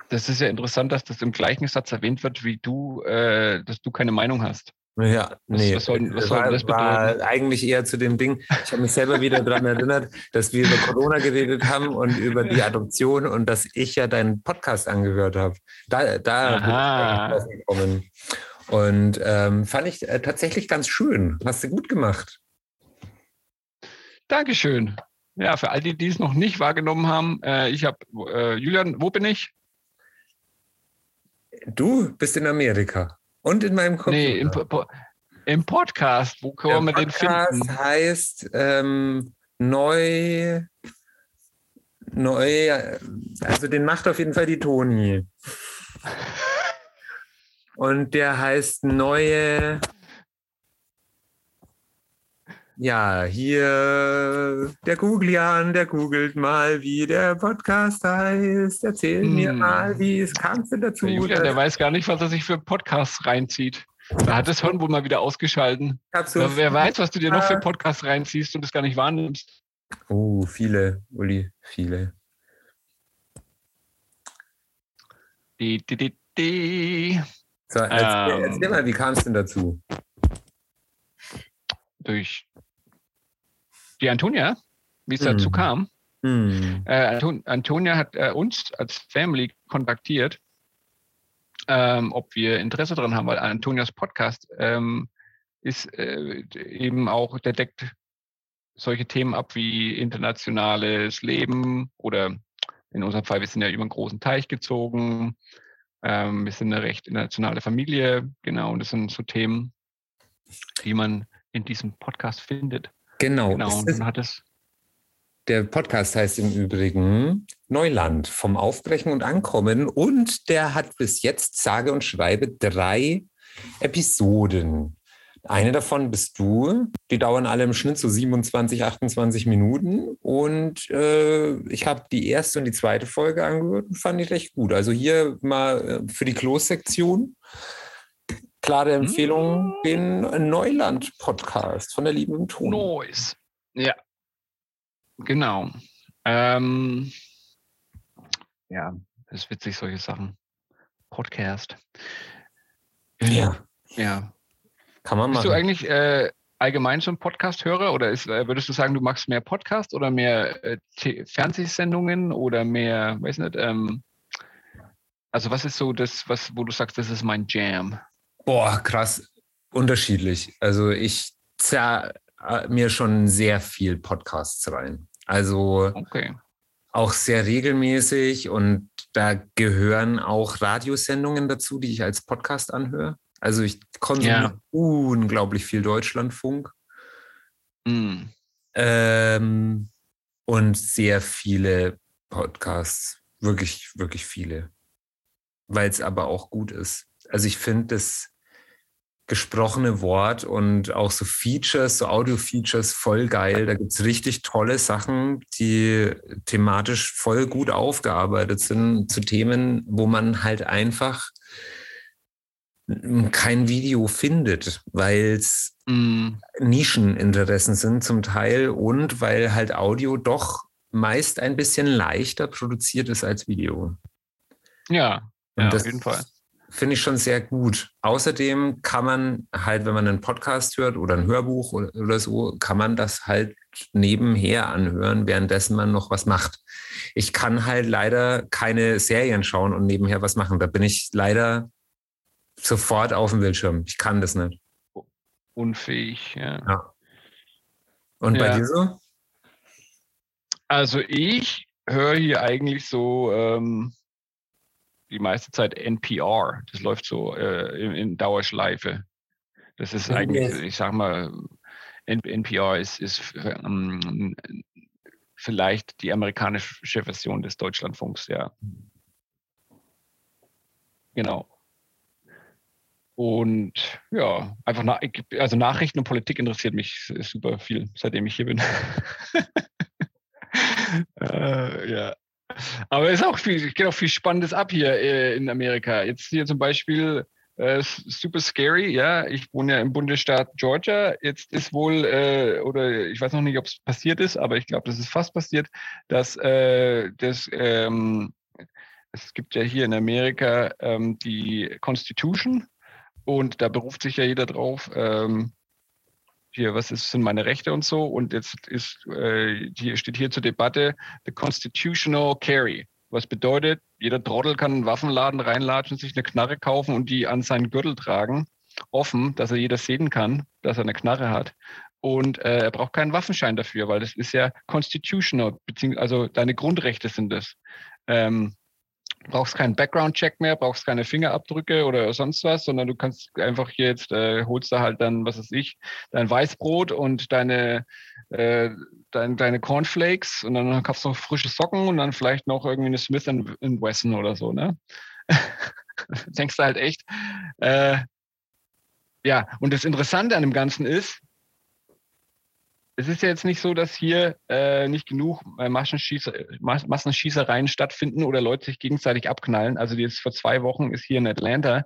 Das ist ja interessant, dass das im gleichen Satz erwähnt wird, wie du, äh, dass du keine Meinung hast. Ja, nee, was soll- was das soll war, das war bedeuten? eigentlich eher zu dem Ding. Ich habe mich selber wieder daran erinnert, dass wir über Corona geredet haben und über die Adoption und dass ich ja deinen Podcast angehört habe. Da, da bin ich gekommen. Und ähm, fand ich äh, tatsächlich ganz schön. Hast du gut gemacht. Dankeschön. Ja, für all die, die es noch nicht wahrgenommen haben, äh, ich habe, äh, Julian, wo bin ich? Du bist in Amerika und in meinem Computer. Nee, im, im Podcast. Wo Der können wir den Podcast finden? heißt ähm, neu, neu, also den macht auf jeden Fall die Toni. (laughs) Und der heißt neue, ja, hier der Googlian, der googelt mal, wie der Podcast heißt. Erzähl mir Hm. mal, wie es kam denn dazu. Der Julian, der weiß gar nicht, was er sich für Podcasts reinzieht. Da hat das Hirn wohl mal wieder ausgeschalten. So wer weiß, was du dir noch für Podcasts reinziehst und das gar nicht wahrnimmst. Oh, viele, Uli, viele. Die, die, die, die. So, erzähl, ähm, erzähl mal, wie kam es denn dazu? Durch die Antonia, wie es hm. dazu kam. Hm. Äh, Antonia hat äh, uns als Family kontaktiert, ähm, ob wir Interesse daran haben, weil Antonias Podcast ähm, ist äh, eben auch, der deckt solche Themen ab wie internationales Leben oder in unserem Fall, wir sind ja über einen großen Teich gezogen. Ähm, wir sind eine recht internationale Familie, genau, und das sind so Themen, die man in diesem Podcast findet. Genau. genau dann hat es der Podcast heißt im Übrigen Neuland vom Aufbrechen und Ankommen und der hat bis jetzt sage und schreibe drei Episoden. Eine davon bist du. Die dauern alle im Schnitt so 27, 28 Minuten. Und äh, ich habe die erste und die zweite Folge angehört und fand ich recht gut. Also hier mal äh, für die Klo-Sektion. Klare Empfehlung, mm. den Neuland-Podcast von der lieben Ton. Noise. Ja, genau. Ähm, ja, das ist witzig, solche Sachen. Podcast. Ja. Ja, kann man machen. Bist du eigentlich äh, allgemein schon Podcast-Hörer oder ist, äh, würdest du sagen, du machst mehr Podcast oder mehr äh, Fernsehsendungen oder mehr, weiß nicht, ähm, also was ist so das, was, wo du sagst, das ist mein Jam? Boah, krass, unterschiedlich. Also ich zerr äh, mir schon sehr viel Podcasts rein. Also okay. auch sehr regelmäßig und da gehören auch Radiosendungen dazu, die ich als Podcast anhöre. Also ich konsumiere ja. unglaublich viel Deutschlandfunk. Mm. Ähm, und sehr viele Podcasts. Wirklich, wirklich viele. Weil es aber auch gut ist. Also ich finde das gesprochene Wort und auch so Features, so Audio-Features voll geil. Da gibt es richtig tolle Sachen, die thematisch voll gut aufgearbeitet sind zu Themen, wo man halt einfach kein Video findet, weil es mm. Nischeninteressen sind zum Teil und weil halt Audio doch meist ein bisschen leichter produziert ist als Video. Ja, ja auf jeden Fall. Finde ich schon sehr gut. Außerdem kann man halt, wenn man einen Podcast hört oder ein Hörbuch oder, oder so, kann man das halt nebenher anhören, währenddessen man noch was macht. Ich kann halt leider keine Serien schauen und nebenher was machen. Da bin ich leider sofort auf dem Bildschirm. Ich kann das nicht. Unfähig, ja. ja. Und ja. bei dir so? Also ich höre hier eigentlich so ähm, die meiste Zeit NPR. Das läuft so äh, in, in, Dauerschleife. Das ist eigentlich, ich sag mal, NPR ist, ist ähm, vielleicht die amerikanische Version des Deutschlandfunks, ja. Genau. Und ja, einfach nach, also Nachrichten und Politik interessiert mich super viel, seitdem ich hier bin. (laughs) äh, ja. Aber es ist auch viel, geht auch viel Spannendes ab hier äh, in Amerika. Jetzt hier zum Beispiel äh, super scary, ja. Ich wohne ja im Bundesstaat Georgia. Jetzt ist wohl, äh, oder ich weiß noch nicht, ob es passiert ist, aber ich glaube, das ist fast passiert, dass äh, das ähm, es gibt ja hier in Amerika ähm, die Constitution, und da beruft sich ja jeder drauf, ähm, hier, was ist, sind meine Rechte und so. Und jetzt ist, äh, hier steht hier zur Debatte the constitutional carry. Was bedeutet, jeder Trottel kann einen Waffenladen reinlatschen, sich eine Knarre kaufen und die an seinen Gürtel tragen, offen, dass er jeder sehen kann, dass er eine Knarre hat. Und äh, er braucht keinen Waffenschein dafür, weil das ist ja constitutional, beziehungsweise also deine Grundrechte sind das. Ähm, brauchst keinen Background-Check mehr, brauchst keine Fingerabdrücke oder sonst was, sondern du kannst einfach jetzt, äh, holst da halt dann, was weiß ich, dein Weißbrot und deine, äh, dein, deine Cornflakes und dann kaufst du noch frische Socken und dann vielleicht noch irgendwie eine Smith Wesson oder so, ne? (laughs) Denkst du halt echt. Äh, ja, und das Interessante an dem Ganzen ist, es ist ja jetzt nicht so, dass hier äh, nicht genug äh, Massenschießer, Massenschießereien stattfinden oder Leute sich gegenseitig abknallen. Also jetzt vor zwei Wochen ist hier in Atlanta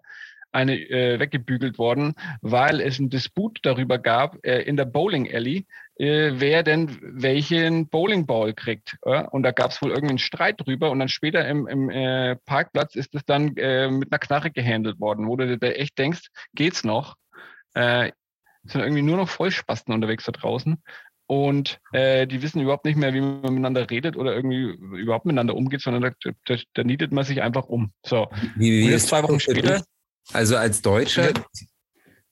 eine äh, weggebügelt worden, weil es einen Disput darüber gab äh, in der Bowling Alley, äh, wer denn welchen Bowlingball kriegt. Ja? Und da gab es wohl irgendeinen Streit drüber und dann später im, im äh, Parkplatz ist es dann äh, mit einer Knarre gehandelt worden, wo du dir echt denkst, geht's noch? Äh, sind irgendwie nur noch Vollspasten unterwegs da draußen. Und äh, die wissen überhaupt nicht mehr, wie man miteinander redet oder irgendwie überhaupt miteinander umgeht, sondern da, da, da nietet man sich einfach um. So. Wie, wie Und jetzt zwei Wochen später, Also als Deutscher,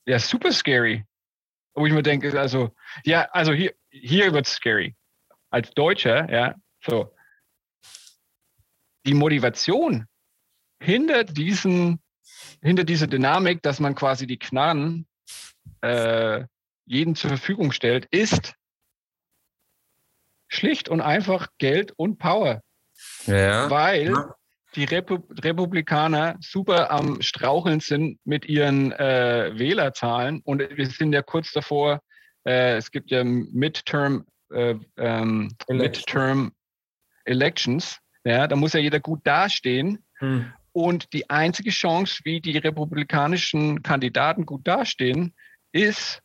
ja, super scary. Wo ich mir denke, also, ja, also hier, hier wird's scary. Als Deutscher, ja, so. Die Motivation hinter diesen, hinter dieser Dynamik, dass man quasi die Knarren äh, jeden zur Verfügung stellt, ist schlicht und einfach Geld und Power. ja, Weil die Repu Republikaner super am Straucheln sind mit ihren äh, Wählerzahlen. Und wir sind ja kurz davor, äh, es gibt ja Midterm, äh, ähm, Election. Midterm Elections. Ja, da muss ja jeder gut dastehen. Hm. Und die einzige Chance, wie die republikanischen Kandidaten gut dastehen, ist,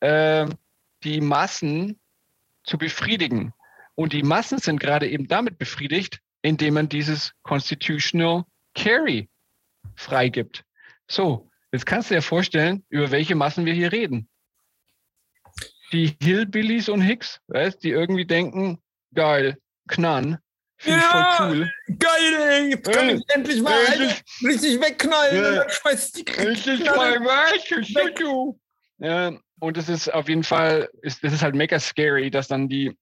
äh, die Massen zu befriedigen. Und die Massen sind gerade eben damit befriedigt, indem man dieses Constitutional Carry freigibt. So, jetzt kannst du dir vorstellen, über welche Massen wir hier reden. Die Hillbillies und Hicks, weißt, die irgendwie denken, geil, Knarren, finde Ja. cool. Geil, ey, jetzt kann Ey, ich endlich mal Alter, richtig wegknallen Ja. und dann schmeißt die Richtig mal was, ja, und das ist auf jeden Fall, das ist halt mega scary, dass dann die,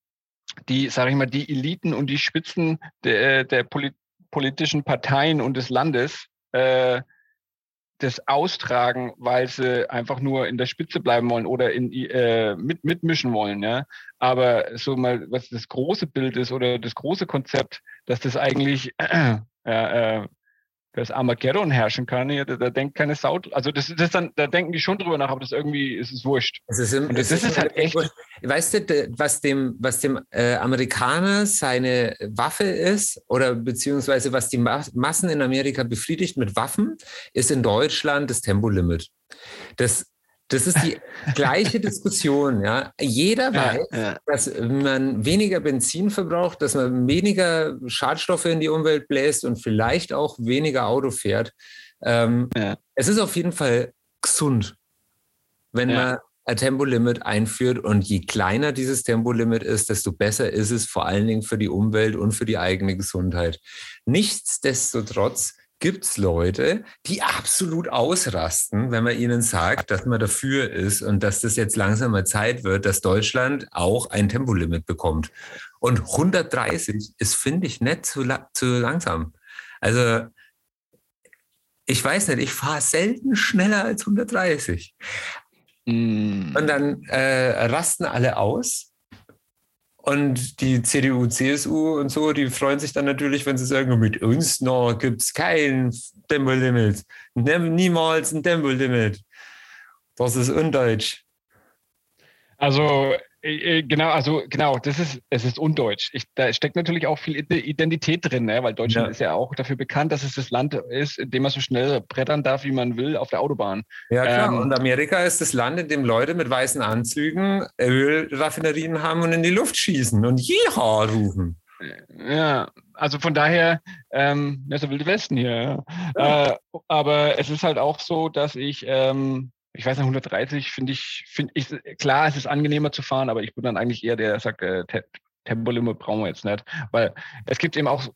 die, sage ich mal, die Eliten und die Spitzen der, der Poli politischen Parteien und des Landes äh, das austragen, weil sie einfach nur in der Spitze bleiben wollen oder in, äh, mit, mitmischen wollen. Ja? Aber so mal, was das große Bild ist oder das große Konzept, dass das eigentlich (clears throat) äh, äh, das Armageddon herrschen kann, ja, da, da denkt keine Sau, also das, das dann, da denken die schon drüber nach, aber das irgendwie ist es wurscht. Es ist, im, Und es das ist halt echt- Weißt du, was dem, was dem äh, Amerikaner seine Waffe ist, oder beziehungsweise was die Ma Massen in Amerika befriedigt mit Waffen, ist in Deutschland das Tempolimit. Das, das ist die gleiche (laughs) Diskussion. Ja? Jeder weiß, ja. dass man weniger Benzin verbraucht, dass man weniger Schadstoffe in die Umwelt bläst und vielleicht auch weniger Auto fährt. Ähm, Ja. Es ist auf jeden Fall gesund, wenn Ja. man ein Tempolimit einführt und je kleiner dieses Tempolimit ist, desto besser ist es vor allen Dingen für die Umwelt und für die eigene Gesundheit. Nichtsdestotrotz gibt es Leute, die absolut ausrasten, wenn man ihnen sagt, dass man dafür ist und dass das jetzt langsam mal Zeit wird, dass Deutschland auch ein Tempolimit bekommt. Und 130 ist, finde ich, nicht zu, la zu langsam. Also ich weiß nicht, ich fahre selten schneller als 130. Mm. Und dann äh, rasten alle aus. Und die CDU, CSU und so, die freuen sich dann natürlich, wenn sie sagen, mit uns noch gibt es kein Tempolimit. Niemals ein Tempolimit. Das ist undeutsch. Also genau, also genau, das ist es ist undeutsch. Ich, da steckt natürlich auch viel Ide- Identität drin, ne? weil Deutschland Ja. ist ja auch dafür bekannt, dass es das Land ist, in dem man so schnell brettern darf, wie man will, auf der Autobahn. Ja, klar. Ähm, und Amerika ist das Land, in dem Leute mit weißen Anzügen Ölraffinerien haben und in die Luft schießen und Jeha rufen. Ja, also von daher, ähm, ja, so wilde Westen hier. Ja. Äh, aber es ist halt auch so, dass ich, ähm, ich weiß nicht, 130 finde ich, finde ich, klar, es ist angenehmer zu fahren, aber ich bin dann eigentlich eher der, der sagt, äh, Te Tempolimit brauchen wir jetzt nicht. Weil es gibt eben auch,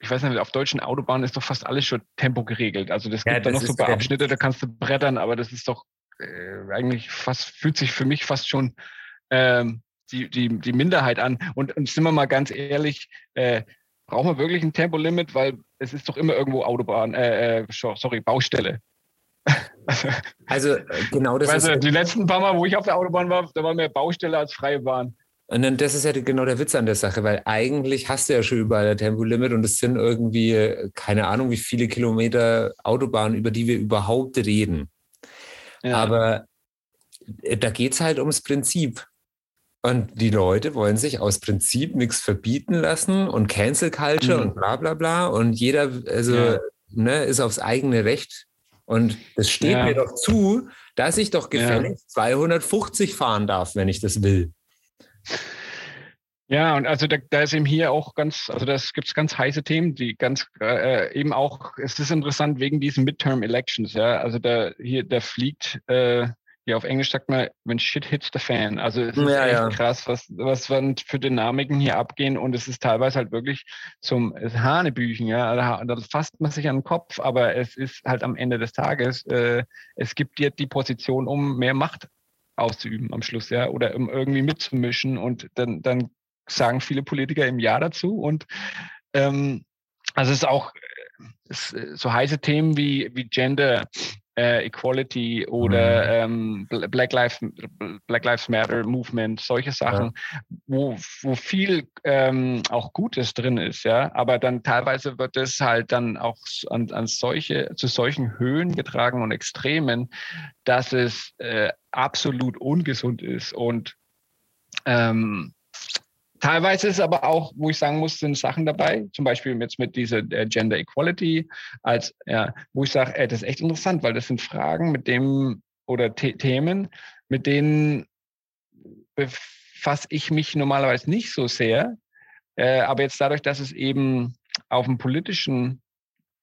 ich weiß nicht, auf deutschen Autobahnen ist doch fast alles schon Tempo geregelt. Also das Ja, gibt dann das noch so ein paar Abschnitte, da kannst du brettern, aber das ist doch äh, eigentlich fast, fühlt sich für mich fast schon ähm, die, die, die Minderheit an. Und, und sind wir mal ganz ehrlich, äh, brauchen wir wirklich ein Tempolimit, weil es ist doch immer irgendwo Autobahn, äh, äh, so- sorry, Baustelle. (laughs) Also äh, genau das weißt ist du, die letzten paar Mal, wo ich auf der Autobahn war, da war mehr Baustelle als freie Bahn. Und dann, das ist ja genau der Witz an der Sache, weil eigentlich hast du ja schon überall ein Tempolimit und es sind irgendwie, keine Ahnung, wie viele Kilometer Autobahn, über die wir überhaupt reden. Ja. Aber äh, da geht es halt ums Prinzip. Und die Leute wollen sich aus Prinzip nichts verbieten lassen und Cancel Culture Mhm. und bla bla bla. Und jeder, also, Ja. ne, ist aufs eigene Recht Und es steht ja. mir doch zu, dass ich doch gefälligst ja. 250 fahren darf, wenn ich das will. Ja, und also da, da ist eben hier auch ganz, also das gibt es ganz heiße Themen, die ganz äh, eben auch, es ist interessant wegen diesen Midterm Elections, ja. Also da hier, da fliegt äh, ja, auf Englisch sagt man, wenn shit hits the fan. Also es ist ja, echt ja. krass, was, was für Dynamiken hier abgehen und es ist teilweise halt wirklich zum Hanebüchen, ja. Da, da fasst man sich an den Kopf, aber es ist halt am Ende des Tages, äh, es gibt dir die Position, um mehr Macht auszuüben am Schluss, ja, oder um irgendwie mitzumischen und dann, dann sagen viele Politiker im Ja dazu und ähm, also es ist auch äh, es, so heiße Themen wie, wie Gender, äh, Equality oder mhm. ähm, Black, Lives, Black Lives Matter Movement, solche Sachen, ja. wo, wo viel ähm, auch Gutes drin ist, ja. Aber dann teilweise wird es halt dann auch an, an solche, zu solchen Höhen getragen und Extremen, dass es äh, absolut ungesund ist und ähm, Teilweise ist aber auch, wo ich sagen muss, sind Sachen dabei, zum Beispiel jetzt mit dieser äh, Gender Equality, als ja, wo ich sage, ey, das ist echt interessant, weil das sind Fragen, mit dem oder The Themen, mit denen befasse ich mich normalerweise nicht so sehr. Äh, aber jetzt dadurch, dass es eben auf dem politischen,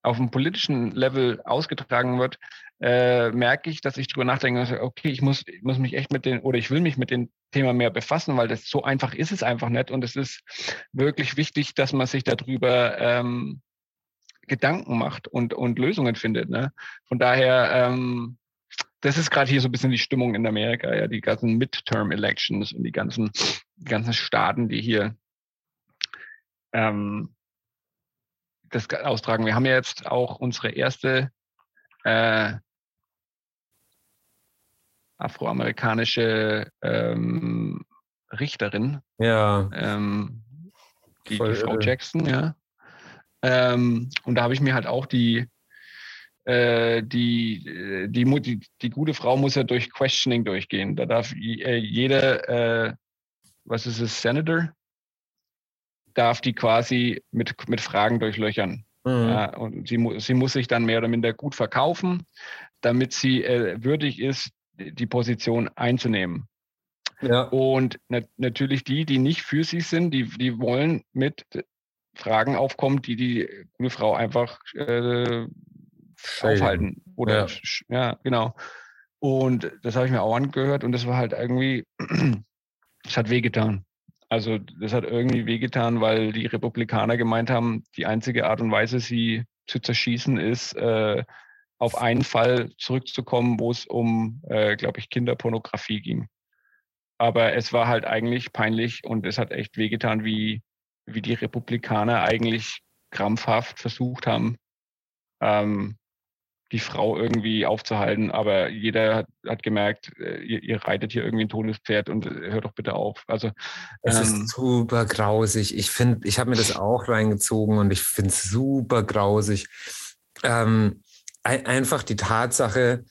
auf dem politischen Level ausgetragen wird, äh, merke ich, dass ich drüber nachdenke, okay, ich muss, ich muss mich echt mit den, oder ich will mich mit dem Thema mehr befassen, weil das so einfach ist es einfach nicht. Und es ist wirklich wichtig, dass man sich darüber ähm, Gedanken macht und, und Lösungen findet. Ne? Von daher, ähm, das ist gerade hier so ein bisschen die Stimmung in Amerika, ja, die ganzen Midterm-Elections und die ganzen, die ganzen Staaten, die hier ähm, das austragen. Wir haben ja jetzt auch unsere erste äh, afroamerikanische ähm, Richterin. Ja. Ähm, die, die Frau Jackson, ja. Ähm, und da habe ich mir halt auch die, äh, die, die, die, die, gute Frau muss ja durch Questioning durchgehen. Da darf äh, jeder, äh, was ist es, Senator, darf die quasi mit, mit Fragen durchlöchern. Mhm. Ja, und sie, sie muss sich dann mehr oder minder gut verkaufen, damit sie äh, würdig ist, die Position einzunehmen. Ja. Und na natürlich die, die nicht für sie sind, die, die wollen mit Fragen aufkommen, die die gute Frau einfach äh, aufhalten. Oder ja. ja, genau. Und das habe ich mir auch angehört und das war halt irgendwie, (clears throat) es hat wehgetan. Also das hat irgendwie wehgetan, weil die Republikaner gemeint haben, die einzige Art und Weise, sie zu zerschießen, ist, äh, auf einen Fall zurückzukommen, wo es um, äh, glaube ich, Kinderpornografie ging. Aber es war halt eigentlich peinlich und es hat echt wehgetan, wie, wie die Republikaner eigentlich krampfhaft versucht haben, ähm, die Frau irgendwie aufzuhalten. Aber jeder hat, hat gemerkt, äh, ihr, ihr, reitet hier irgendwie ein Todespferd und äh, hört doch bitte auf. Also es ähm, ist super grausig. Ich finde, ich habe mir das auch reingezogen und ich finde es super grausig. Ähm, einfach die Tatsache,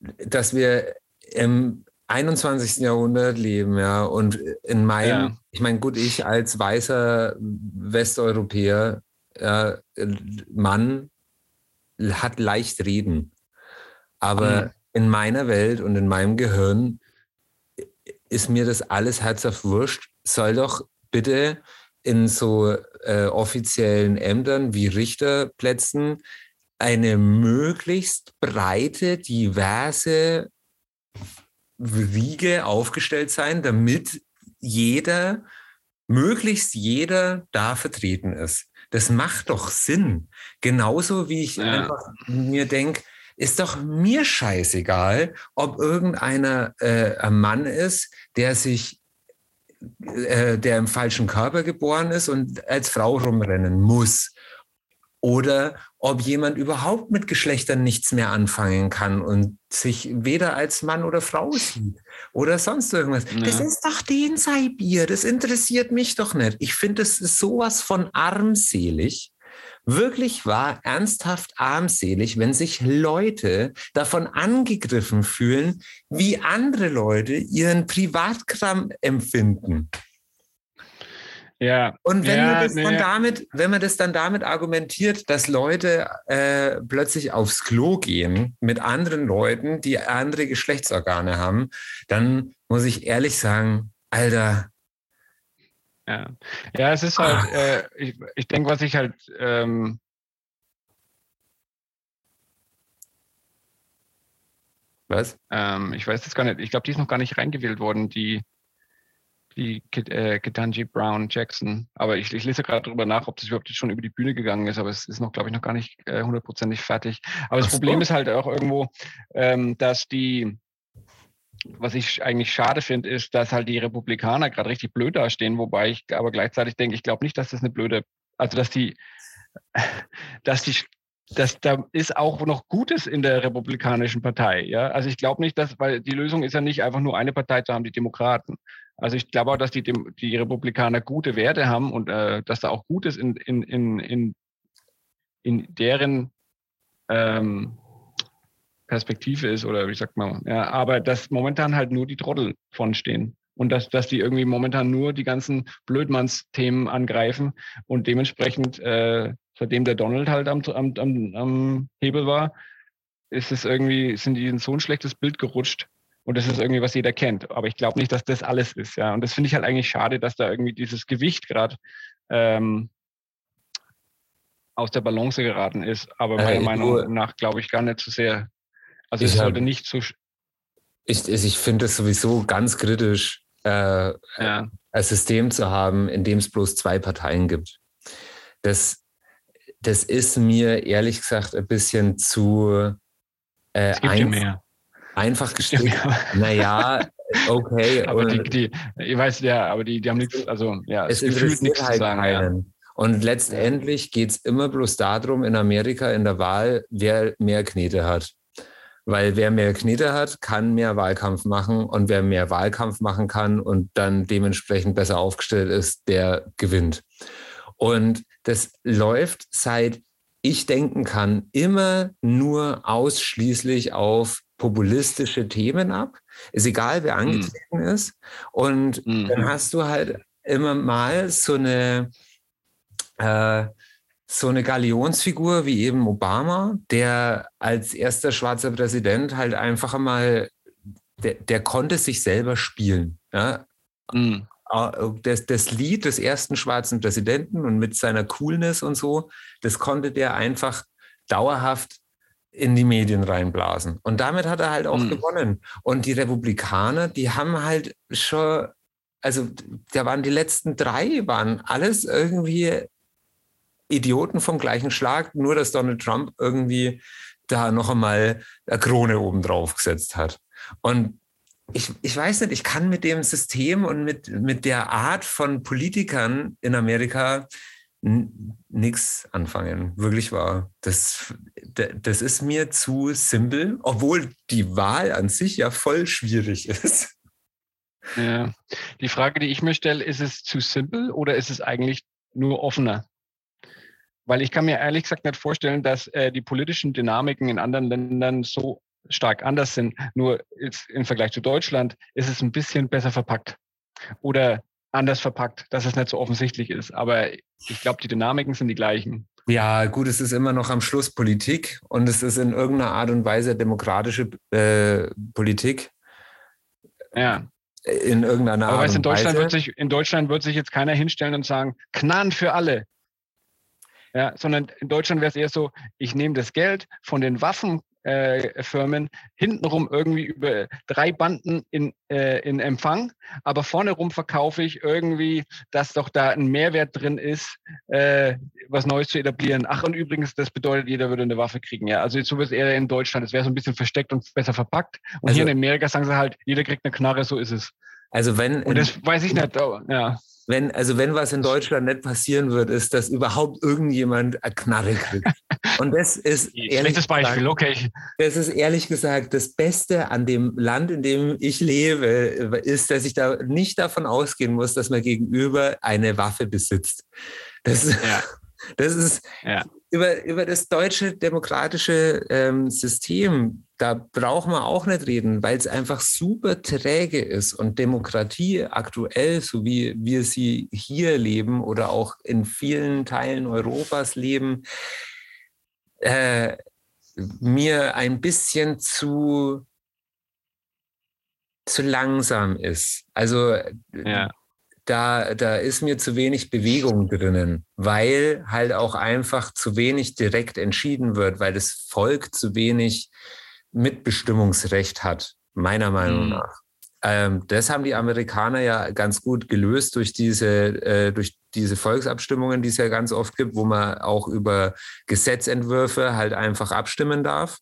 dass wir im 21. Jahrhundert leben, ja, und in meinem, ja. ich meine, gut, ich als weißer Westeuropäer, äh, Mann, hat leicht reden. Aber mhm. in meiner Welt und in meinem Gehirn ist mir das alles herzhaft wurscht. Soll doch bitte in so äh, offiziellen Ämtern wie Richterplätzen eine möglichst breite, diverse Riege aufgestellt sein, damit jeder, möglichst jeder da vertreten ist. Das macht doch Sinn. Genauso wie ich ja. einfach mir denke, ist doch mir scheißegal, ob irgendeiner äh, ein Mann ist, der sich, äh, der im falschen Körper geboren ist und als Frau rumrennen muss oder ob jemand überhaupt mit Geschlechtern nichts mehr anfangen kann und sich weder als Mann oder Frau sieht oder sonst irgendwas. Ja. Das ist doch den Bier, das interessiert mich doch nicht. Ich finde, es ist sowas von armselig. Wirklich war ernsthaft armselig, wenn sich Leute davon angegriffen fühlen, wie andere Leute ihren Privatkram empfinden. Ja. Und wenn, ja, man das nee. dann damit, wenn man das dann damit argumentiert, dass Leute äh, plötzlich aufs Klo gehen mit anderen Leuten, die andere Geschlechtsorgane haben, dann muss ich ehrlich sagen, Alter. Ja, ja es ist halt, äh, ich, ich denke, was ich halt ähm, Was? Ähm, ich weiß jetzt gar nicht. Ich glaube, die ist noch gar nicht reingewählt worden, die die äh, Ketanji Brown Jackson. Aber ich, ich lese gerade darüber nach, ob das überhaupt schon über die Bühne gegangen ist. Aber es ist noch, glaube ich, noch gar nicht äh, hundertprozentig äh, fertig. Aber Ach das Problem so. ist halt auch irgendwo, ähm, dass die, was ich eigentlich schade finde, ist, dass halt die Republikaner gerade richtig blöd dastehen. Wobei ich aber gleichzeitig denke, ich glaube nicht, dass das eine blöde, also dass die, (laughs) dass die dass da ist auch noch Gutes in der Republikanischen Partei. Ja? Also ich glaube nicht, dass, weil die Lösung ist ja nicht einfach nur eine Partei zu haben, die Demokraten. Also ich glaube auch, dass die, die Republikaner gute Werte haben und äh, dass da auch Gutes in, in, in, in, in deren ähm, Perspektive ist oder wie sagt man, ja, aber dass momentan halt nur die Trottel von stehen und dass, dass die irgendwie momentan nur die ganzen Blödmanns-Themen angreifen und dementsprechend, äh, seitdem der Donald halt am, am, am, am Hebel war, ist es irgendwie, sind die in so ein schlechtes Bild gerutscht, und das ist irgendwie, was jeder kennt. Aber ich glaube nicht, dass das alles ist. Ja. Und das finde ich halt eigentlich schade, dass da irgendwie dieses Gewicht gerade ähm, aus der Balance geraten ist. Aber meiner äh, Meinung nach glaube ich gar nicht so sehr. Also es sollte nicht so. Ich, ich finde es sowieso ganz kritisch, äh, ja. ein System zu haben, in dem es bloß zwei Parteien gibt. Das, das ist mir ehrlich gesagt ein bisschen zu äh, es gibt ja mehr einfach gestrickt. naja, okay. (laughs) aber die, die, ich weiß ja, aber die, die haben nichts, also ja, es, es gefühlt nichts halt zu sagen. Keinen. Ja. Und letztendlich geht es immer bloß darum, in Amerika in der Wahl, wer mehr Knete hat. Weil wer mehr Knete hat, kann mehr Wahlkampf machen und wer mehr Wahlkampf machen kann und dann dementsprechend besser aufgestellt ist, der gewinnt. Und das läuft seit ich denken kann, immer nur ausschließlich auf populistische Themen ab. Ist egal, wer hm. angetreten mm. ist. Und mm. dann hast du halt immer mal so eine, äh, so eine Galionsfigur wie eben Obama, der als erster schwarzer Präsident halt einfach mal, der, der konnte sich selber spielen. Ja? Mm. Das, das Lied des ersten schwarzen Präsidenten und mit seiner Coolness und so, das konnte der einfach dauerhaft in die Medien reinblasen. Und damit hat er halt auch mhm. gewonnen. Und die Republikaner, die haben halt schon, also da waren die letzten drei, waren alles irgendwie Idioten vom gleichen Schlag, nur dass Donald Trump irgendwie da noch einmal eine Krone oben drauf gesetzt hat. Und ich, ich weiß nicht, ich kann mit dem System und mit, mit der Art von Politikern in Amerika nichts anfangen. Wirklich wahr. Das, das ist mir zu simpel, obwohl die Wahl an sich ja voll schwierig ist. Ja. Die Frage, die ich mir stelle, ist es zu simpel oder ist es eigentlich nur offener? Weil ich kann mir ehrlich gesagt nicht vorstellen, dass äh, die politischen Dynamiken in anderen Ländern so stark anders sind. Nur im Vergleich zu Deutschland ist es ein bisschen besser verpackt. Oder anders verpackt, dass es nicht so offensichtlich ist. Aber ich glaube, die Dynamiken sind die gleichen. Ja, gut, es ist immer noch am Schluss Politik und es ist in irgendeiner Art und Weise demokratische äh, Politik. Ja. In irgendeiner Aber Art weißt, in Deutschland Weise. Wird sich, in Deutschland wird sich jetzt keiner hinstellen und sagen, Knarren für alle. Ja, sondern in Deutschland wäre es eher so, ich nehme das Geld von den Waffen äh, Firmen hintenrum irgendwie über drei Banden in, äh, in Empfang, aber vorne rum verkaufe ich irgendwie, dass doch da ein Mehrwert drin ist, äh, was Neues zu etablieren. Ach, und übrigens, das bedeutet, jeder würde eine Waffe kriegen. Ja, also so wird es eher in Deutschland. Es wäre so ein bisschen versteckt und besser verpackt. Und also, hier in Amerika sagen sie halt, jeder kriegt eine Knarre, so ist es. Also wenn. Und das weiß ich nicht, ja wenn, also wenn was in Deutschland nicht passieren wird, ist, dass überhaupt irgendjemand eine Knarre kriegt. Und das ist (laughs) schlechtes Beispiel, gesagt, okay. Das ist ehrlich gesagt das Beste an dem Land, in dem ich lebe, ist, dass ich da nicht davon ausgehen muss, dass man gegenüber eine Waffe besitzt. Das, ja. (laughs) das ist ja. über, über das deutsche demokratische ähm, System da braucht man auch nicht reden, weil es einfach super träge ist und Demokratie aktuell, so wie wir sie hier leben oder auch in vielen Teilen Europas leben, äh, mir ein bisschen zu, zu langsam ist. Also ja. da, da ist mir zu wenig Bewegung drinnen, weil halt auch einfach zu wenig direkt entschieden wird, weil das Volk zu wenig Mitbestimmungsrecht hat, meiner Meinung mhm. nach. Ähm, das haben die Amerikaner ja ganz gut gelöst durch diese, äh, durch diese Volksabstimmungen, die es ja ganz oft gibt, wo man auch über Gesetzentwürfe halt einfach abstimmen darf.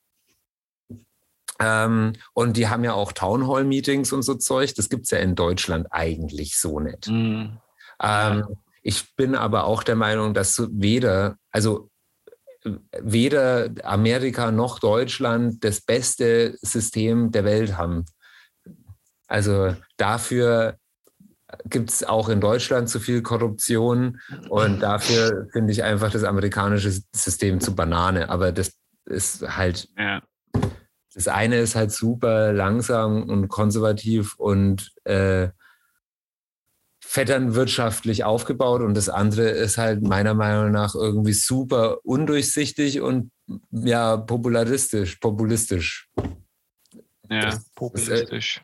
Ähm, und die haben ja auch Townhall-Meetings und so Zeug. Das gibt es ja in Deutschland eigentlich so nicht. Mhm. Ähm, ich bin aber auch der Meinung, dass weder, also weder Amerika noch Deutschland das beste System der Welt haben. Also dafür gibt es auch in Deutschland zu viel Korruption und dafür finde ich einfach das amerikanische System zu Banane. Aber das ist halt, ja. das eine ist halt super langsam und konservativ und äh, vetternwirtschaftlich aufgebaut und das andere ist halt meiner Meinung nach irgendwie super undurchsichtig und ja popularistisch, populistisch. Ja, das, populistisch.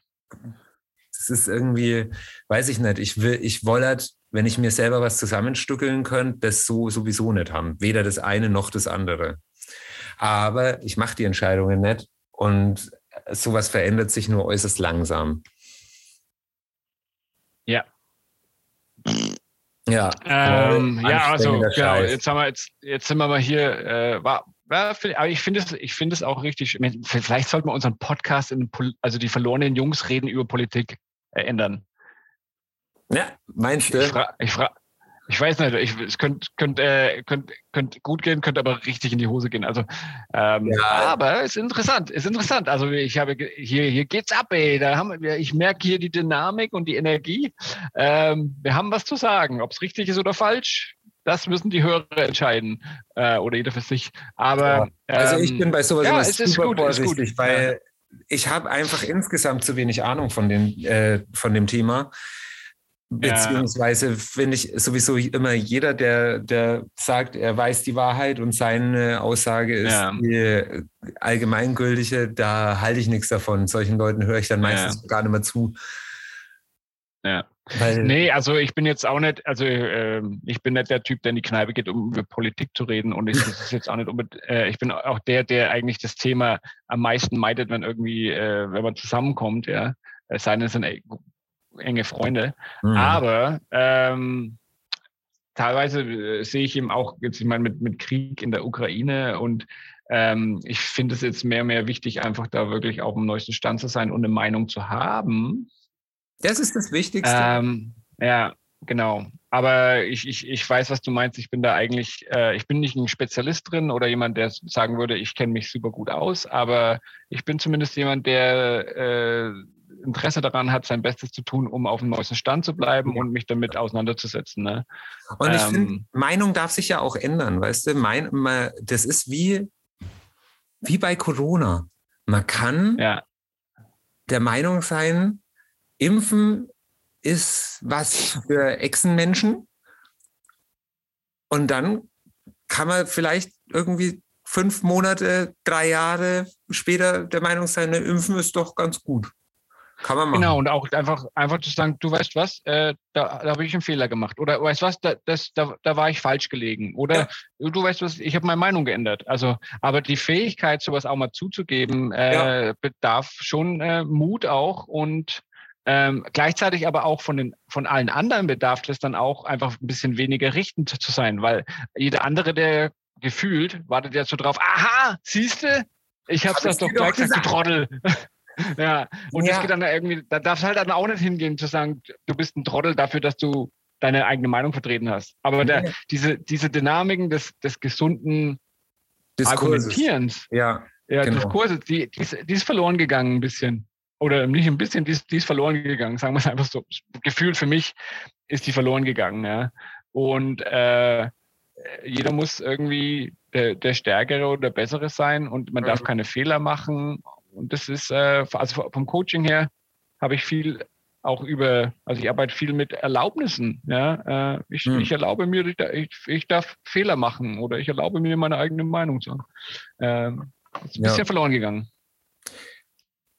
Das ist irgendwie, weiß ich nicht, ich will, ich wollte halt, wenn ich mir selber was zusammenstückeln könnte, das so sowieso nicht haben. Weder das eine noch das andere. Aber ich mache die Entscheidungen nicht und sowas verändert sich nur äußerst langsam. Ja, ja. Ähm, ja, also genau, jetzt haben wir jetzt, jetzt sind wir mal hier, äh, war, war, aber ich finde es, ich finde es auch richtig. Vielleicht sollten wir unseren Podcast in, also die verlorenen Jungs reden über Politik äh, ändern. Ja, meinst du? Ich, fra ich, fra ich weiß nicht, ich, es könnte könnt, äh, könnt, könnt gut gehen, könnte aber richtig in die Hose gehen. Also, ähm, ja. aber ist interessant, ist interessant. Also ich habe hier, hier geht's ab, ey. Da haben wir, ich merke hier die Dynamik und die Energie. Ähm, wir haben was zu sagen. Ob es richtig ist oder falsch, das müssen die Hörer entscheiden äh, oder jeder für sich. Aber ja. also ich ähm, bin bei sowas ja, es ist super gut, vorsichtig, ist gut. weil ich habe einfach insgesamt zu wenig Ahnung von, den, äh, von dem Thema. Beziehungsweise finde ich sowieso immer jeder, der, der sagt, er weiß die Wahrheit und seine Aussage ist ja. die allgemeingültige, da halte ich nichts davon. Solchen Leuten höre ich dann meistens ja. gar nicht mehr zu. Ja. Weil, nee, also ich bin jetzt auch nicht, also äh, ich bin nicht der Typ, der in die Kneipe geht, um über Politik zu reden. Und ich, ist jetzt auch nicht unbedingt, äh, ich bin auch der, der eigentlich das Thema am meisten meidet, wenn irgendwie, äh, wenn man zusammenkommt, ja. Es sei denn, es sind enge Freunde. Mhm. Aber ähm, teilweise äh, sehe ich eben auch, jetzt, ich meine, mit, mit Krieg in der Ukraine und ähm, ich finde es jetzt mehr und mehr wichtig, einfach da wirklich auf dem neuesten Stand zu sein und eine Meinung zu haben. Das ist das Wichtigste. Ähm, ja, genau. Aber ich, ich, ich weiß, was du meinst. Ich bin da eigentlich, äh, ich bin nicht ein Spezialist drin oder jemand, der sagen würde, ich kenne mich super gut aus, aber ich bin zumindest jemand, der äh, Interesse daran hat, sein Bestes zu tun, um auf dem neuesten Stand zu bleiben und mich damit auseinanderzusetzen. Ne? Und ich ähm, finde, Meinung darf sich ja auch ändern, weißt du? Mein, das ist wie, wie bei Corona. Man kann ja. der Meinung sein, Impfen ist was für Echsenmenschen. Und dann kann man vielleicht irgendwie fünf Monate, drei Jahre später der Meinung sein, ne, Impfen ist doch ganz gut. Kann man machen. Genau, und auch einfach, einfach zu sagen, du weißt was, äh, da, da habe ich einen Fehler gemacht. Oder weißt was, da, das, da, da war ich falsch gelegen. Oder ja. du weißt was, ich habe meine Meinung geändert. Also, aber die Fähigkeit, sowas auch mal zuzugeben, äh, ja. bedarf schon äh, Mut auch und ähm, gleichzeitig aber auch von den von allen anderen bedarf es dann auch einfach ein bisschen weniger richtend zu sein, weil jeder andere, der gefühlt, wartet ja so drauf, aha, siehste, ich hab's hab das doch gleich gesagt, du Trottel. (laughs) Ja, und ja. das geht dann irgendwie, da darf es halt dann auch nicht hingehen zu sagen, du bist ein Trottel dafür, dass du deine eigene Meinung vertreten hast. Aber der, diese, diese Dynamiken des, des gesunden Diskurses. Argumentierens, ja, ja genau. Diskurses, die, die, ist, die ist verloren gegangen ein bisschen. Oder nicht ein bisschen, die ist, die ist verloren gegangen, sagen wir es einfach so. Gefühlt für mich ist die verloren gegangen. Ja. Und äh, jeder muss irgendwie der, der Stärkere oder der Bessere sein und man darf keine Fehler machen und das ist, äh, also vom Coaching her habe ich viel auch über, also ich arbeite viel mit Erlaubnissen. Ja? Äh, ich, hm. ich erlaube mir, ich, ich darf Fehler machen oder ich erlaube mir meine eigene Meinung zu sagen. Ähm, ist ein bisschen ja. verloren gegangen.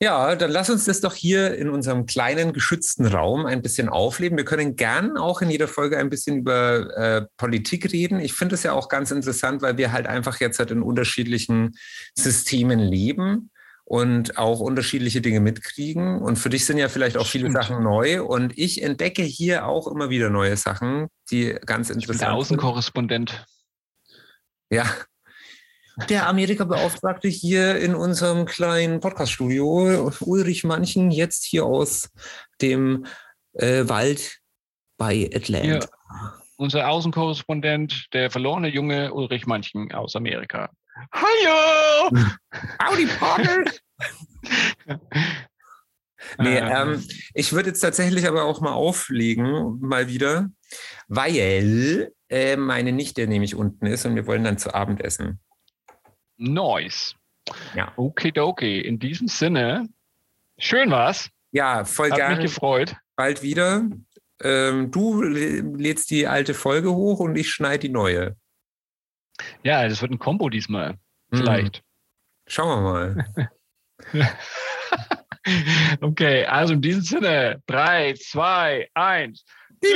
Ja, dann lass uns das doch hier in unserem kleinen geschützten Raum ein bisschen aufleben. Wir können gern auch in jeder Folge ein bisschen über äh, Politik reden. Ich finde es ja auch ganz interessant, weil wir halt einfach jetzt halt in unterschiedlichen Systemen leben und auch unterschiedliche Dinge mitkriegen. Und für dich sind ja vielleicht auch viele Stimmt. Sachen neu. Und ich entdecke hier auch immer wieder neue Sachen, die ganz interessant sind. Ich bin der Außenkorrespondent. Ja, der Amerika-Beauftragte hier in unserem kleinen Podcast-Studio, Ulrich Manchen, jetzt hier aus dem äh, Wald bei Atlanta. Ja, unser Außenkorrespondent, der verlorene junge Ulrich Manchen aus Amerika. Hallo! Howdy, Partner! (laughs) nee, ähm, ähm, ich würde jetzt tatsächlich aber auch mal auflegen, mal wieder, weil äh, meine Nichte nämlich unten ist und wir wollen dann zu Abend essen. Nice. Ja. Okay, In diesem Sinne, schön war's. Ja, voll Hat gerne. mich gefreut. Bald wieder. Ähm, du lädst die alte Folge hoch und ich schneide die neue. Ja, das wird ein Kombo diesmal. Hm. Vielleicht. Hm. Schauen wir mal. (laughs) okay, also in diesem Sinne, 3, 2, 1. Die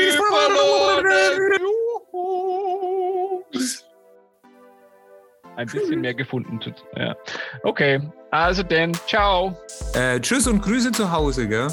ein bisschen mehr gefunden. Ja. Okay, also dann, ciao. Äh, tschüss und Grüße zu Hause, gell?